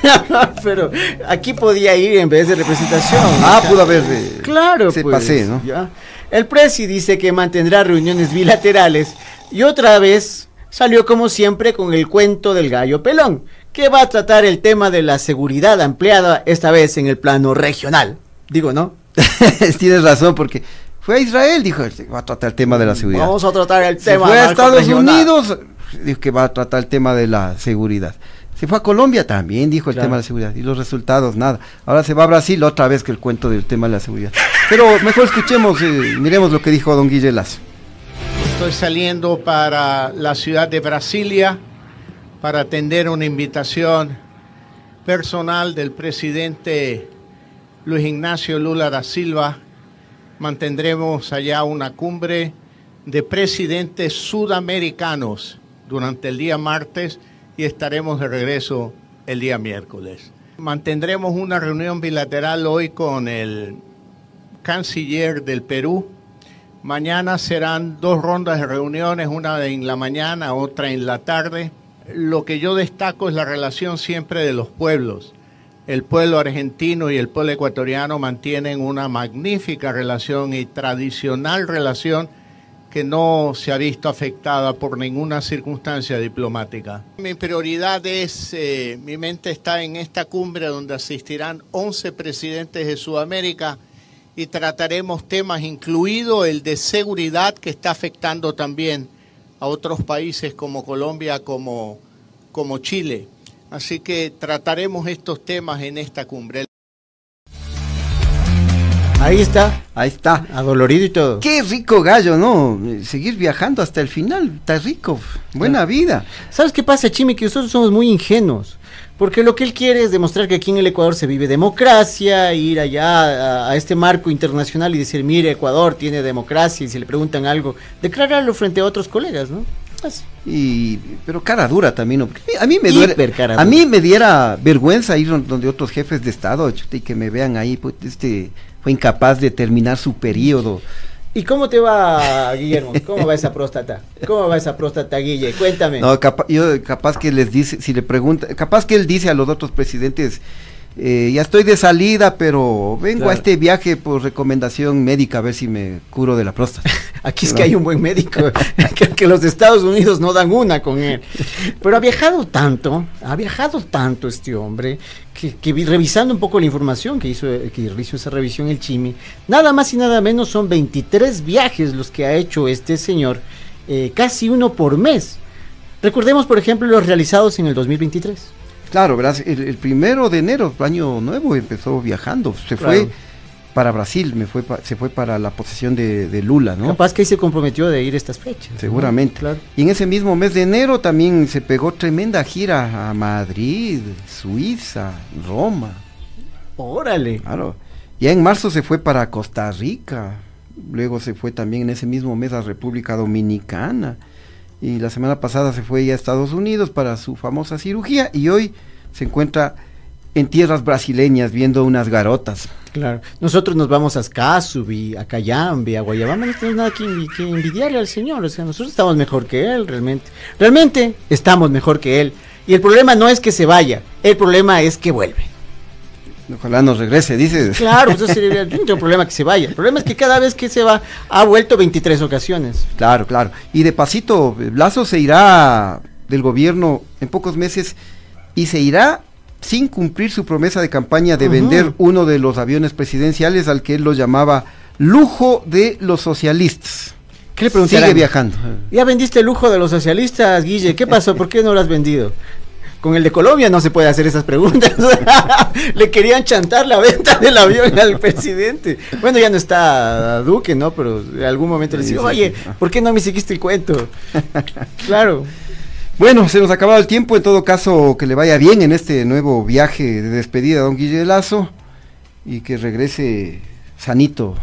<laughs> Pero aquí podía ir en vez de representación. Ah, pudo haber. eh, Claro, se pues, pasé, ¿no? ya. El presi dice que mantendrá reuniones bilaterales y otra vez salió como siempre con el cuento del gallo pelón, que va a tratar el tema de la seguridad ampliada esta vez en el plano regional. Digo, ¿no? <laughs> Tienes razón, porque fue a Israel, dijo, va a tratar el tema de la seguridad. Vamos a tratar el Se tema fue a Estados regional. Unidos, dijo que va a tratar el tema de la seguridad. Se fue a Colombia también, dijo el Claro. tema de la seguridad. Y los resultados, nada. Ahora se va a Brasil otra vez que el cuento del tema de la seguridad. Pero mejor escuchemos, eh, miremos lo que dijo don Guille Lazo. Estoy saliendo para la ciudad de Brasilia para atender una invitación personal del presidente Luis Ignacio Lula da Silva. Mantendremos allá una cumbre de presidentes sudamericanos durante el día martes y estaremos de regreso el día miércoles. Mantendremos una reunión bilateral hoy con el canciller del Perú, Mañana serán dos rondas de reuniones, una en la mañana, otra en la tarde. Lo que yo destaco es la relación siempre de los pueblos. El pueblo argentino y el pueblo ecuatoriano mantienen una magnífica relación y tradicional relación que no se ha visto afectada por ninguna circunstancia diplomática. Mi prioridad es, eh, mi mente está en esta cumbre donde asistirán 11 presidentes de Sudamérica y trataremos temas, incluido el de seguridad que está afectando también a otros países como Colombia, como, como Chile. Así que trataremos estos temas en esta cumbre. Ahí está. Ahí está. Adolorido y todo. Qué rico gallo, ¿no? Eh, Seguir viajando hasta el final, está rico. Buena vida. ¿Sabes qué pasa, Chimi? Que nosotros somos muy ingenuos. Porque lo que él quiere es demostrar que aquí en el Ecuador se vive democracia, ir allá a, a este marco internacional y decir, mire, Ecuador tiene democracia, y si le preguntan algo, declararlo frente a otros colegas, ¿no? Pues, Y, pero cara dura también, ¿no? A mí me duele, a mí me diera vergüenza ir don- donde otros jefes de estado y que me vean ahí, pues, este fue incapaz de terminar su periodo. ¿Y cómo te va, Guillermo? ¿Cómo va esa próstata? ¿Cómo va esa próstata, Guille? Cuéntame. No, capa- yo capaz que les dice, si le pregunta, capaz que él dice a los otros presidentes, eh, ya estoy de salida, pero vengo Claro. a este viaje por recomendación médica a ver si me curo de la próstata. <laughs> Aquí es ¿No? que hay un buen médico, <laughs> que, que los Estados Unidos no dan una con él. Pero ha viajado tanto, ha viajado tanto este hombre, que, que vi- revisando un poco la información que hizo, que hizo esa revisión el Chimi, nada más y nada menos son 23 viajes los que ha hecho este señor, eh, casi uno por mes. Recordemos, por ejemplo, los realizados en el 2023. Claro, verás, el, el primero de enero, año nuevo, empezó viajando. Se Claro. fue para Brasil, me fue se fue para la posesión de, Lula, ¿no? Capaz que ahí se comprometió de ir estas fechas. Seguramente. Claro. Y en ese mismo mes de enero también se pegó tremenda gira a Madrid, Suiza, Roma. Órale. Claro. Ya en marzo se fue para Costa Rica, luego se fue también en ese mismo mes a República Dominicana y la semana pasada se fue ya a Estados Unidos para su famosa cirugía y hoy se encuentra en tierras brasileñas viendo unas garotas. Claro, nosotros nos vamos a Escasubi, a Cayambe, a Guayabamba, no tenemos nada que, que, envidiarle al Señor, o sea, nosotros estamos mejor que Él, realmente. Realmente estamos mejor que Él. Y el problema no es que se vaya, el problema es que vuelve. Ojalá nos regrese, dices. Claro, eso sería, yo <laughs> no tengo problema que se vaya. El problema es que cada vez que se va, ha vuelto 23 ocasiones. Claro, claro. Y de pasito, Lazo se irá del gobierno en pocos meses y se irá sin cumplir su promesa de campaña de vender uno de los aviones presidenciales al que él lo llamaba lujo de los socialistas. ¿Qué le Sigue viajando. Ya vendiste el lujo de los socialistas, Guille. ¿Qué pasó? ¿Por qué no lo has vendido? Con el de Colombia no se puede hacer esas preguntas. <laughs> Le querían chantar la venta del avión al presidente. Bueno, ya no está Duque, ¿no? Pero en algún momento le decía, oye, ¿por qué no me seguiste el cuento? claro. Bueno, se nos ha acabado el tiempo. En todo caso, que le vaya bien en este nuevo viaje de despedida a don Guille Lazo y que regrese sanito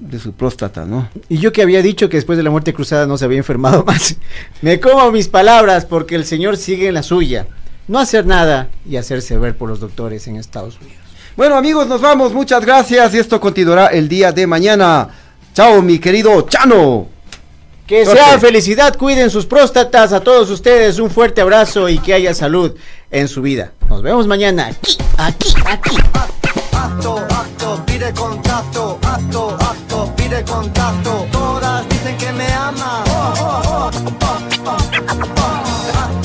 de su próstata, ¿no? Y yo que había dicho que después de la muerte cruzada no se había enfermado <laughs> más. Me como mis palabras porque el señor sigue en la suya no hacer nada y hacerse ver por los doctores en Estados Unidos. Bueno amigos, nos vamos, muchas gracias y esto continuará el día de mañana. Chao mi querido Chano. Que sea felicidad, cuiden sus próstatas a todos ustedes, un fuerte abrazo y que haya salud en su vida. Nos vemos mañana aquí, aquí, aquí. Acto, acto, pide contacto, acto, acto, pide contacto. Todas dicen que me aman.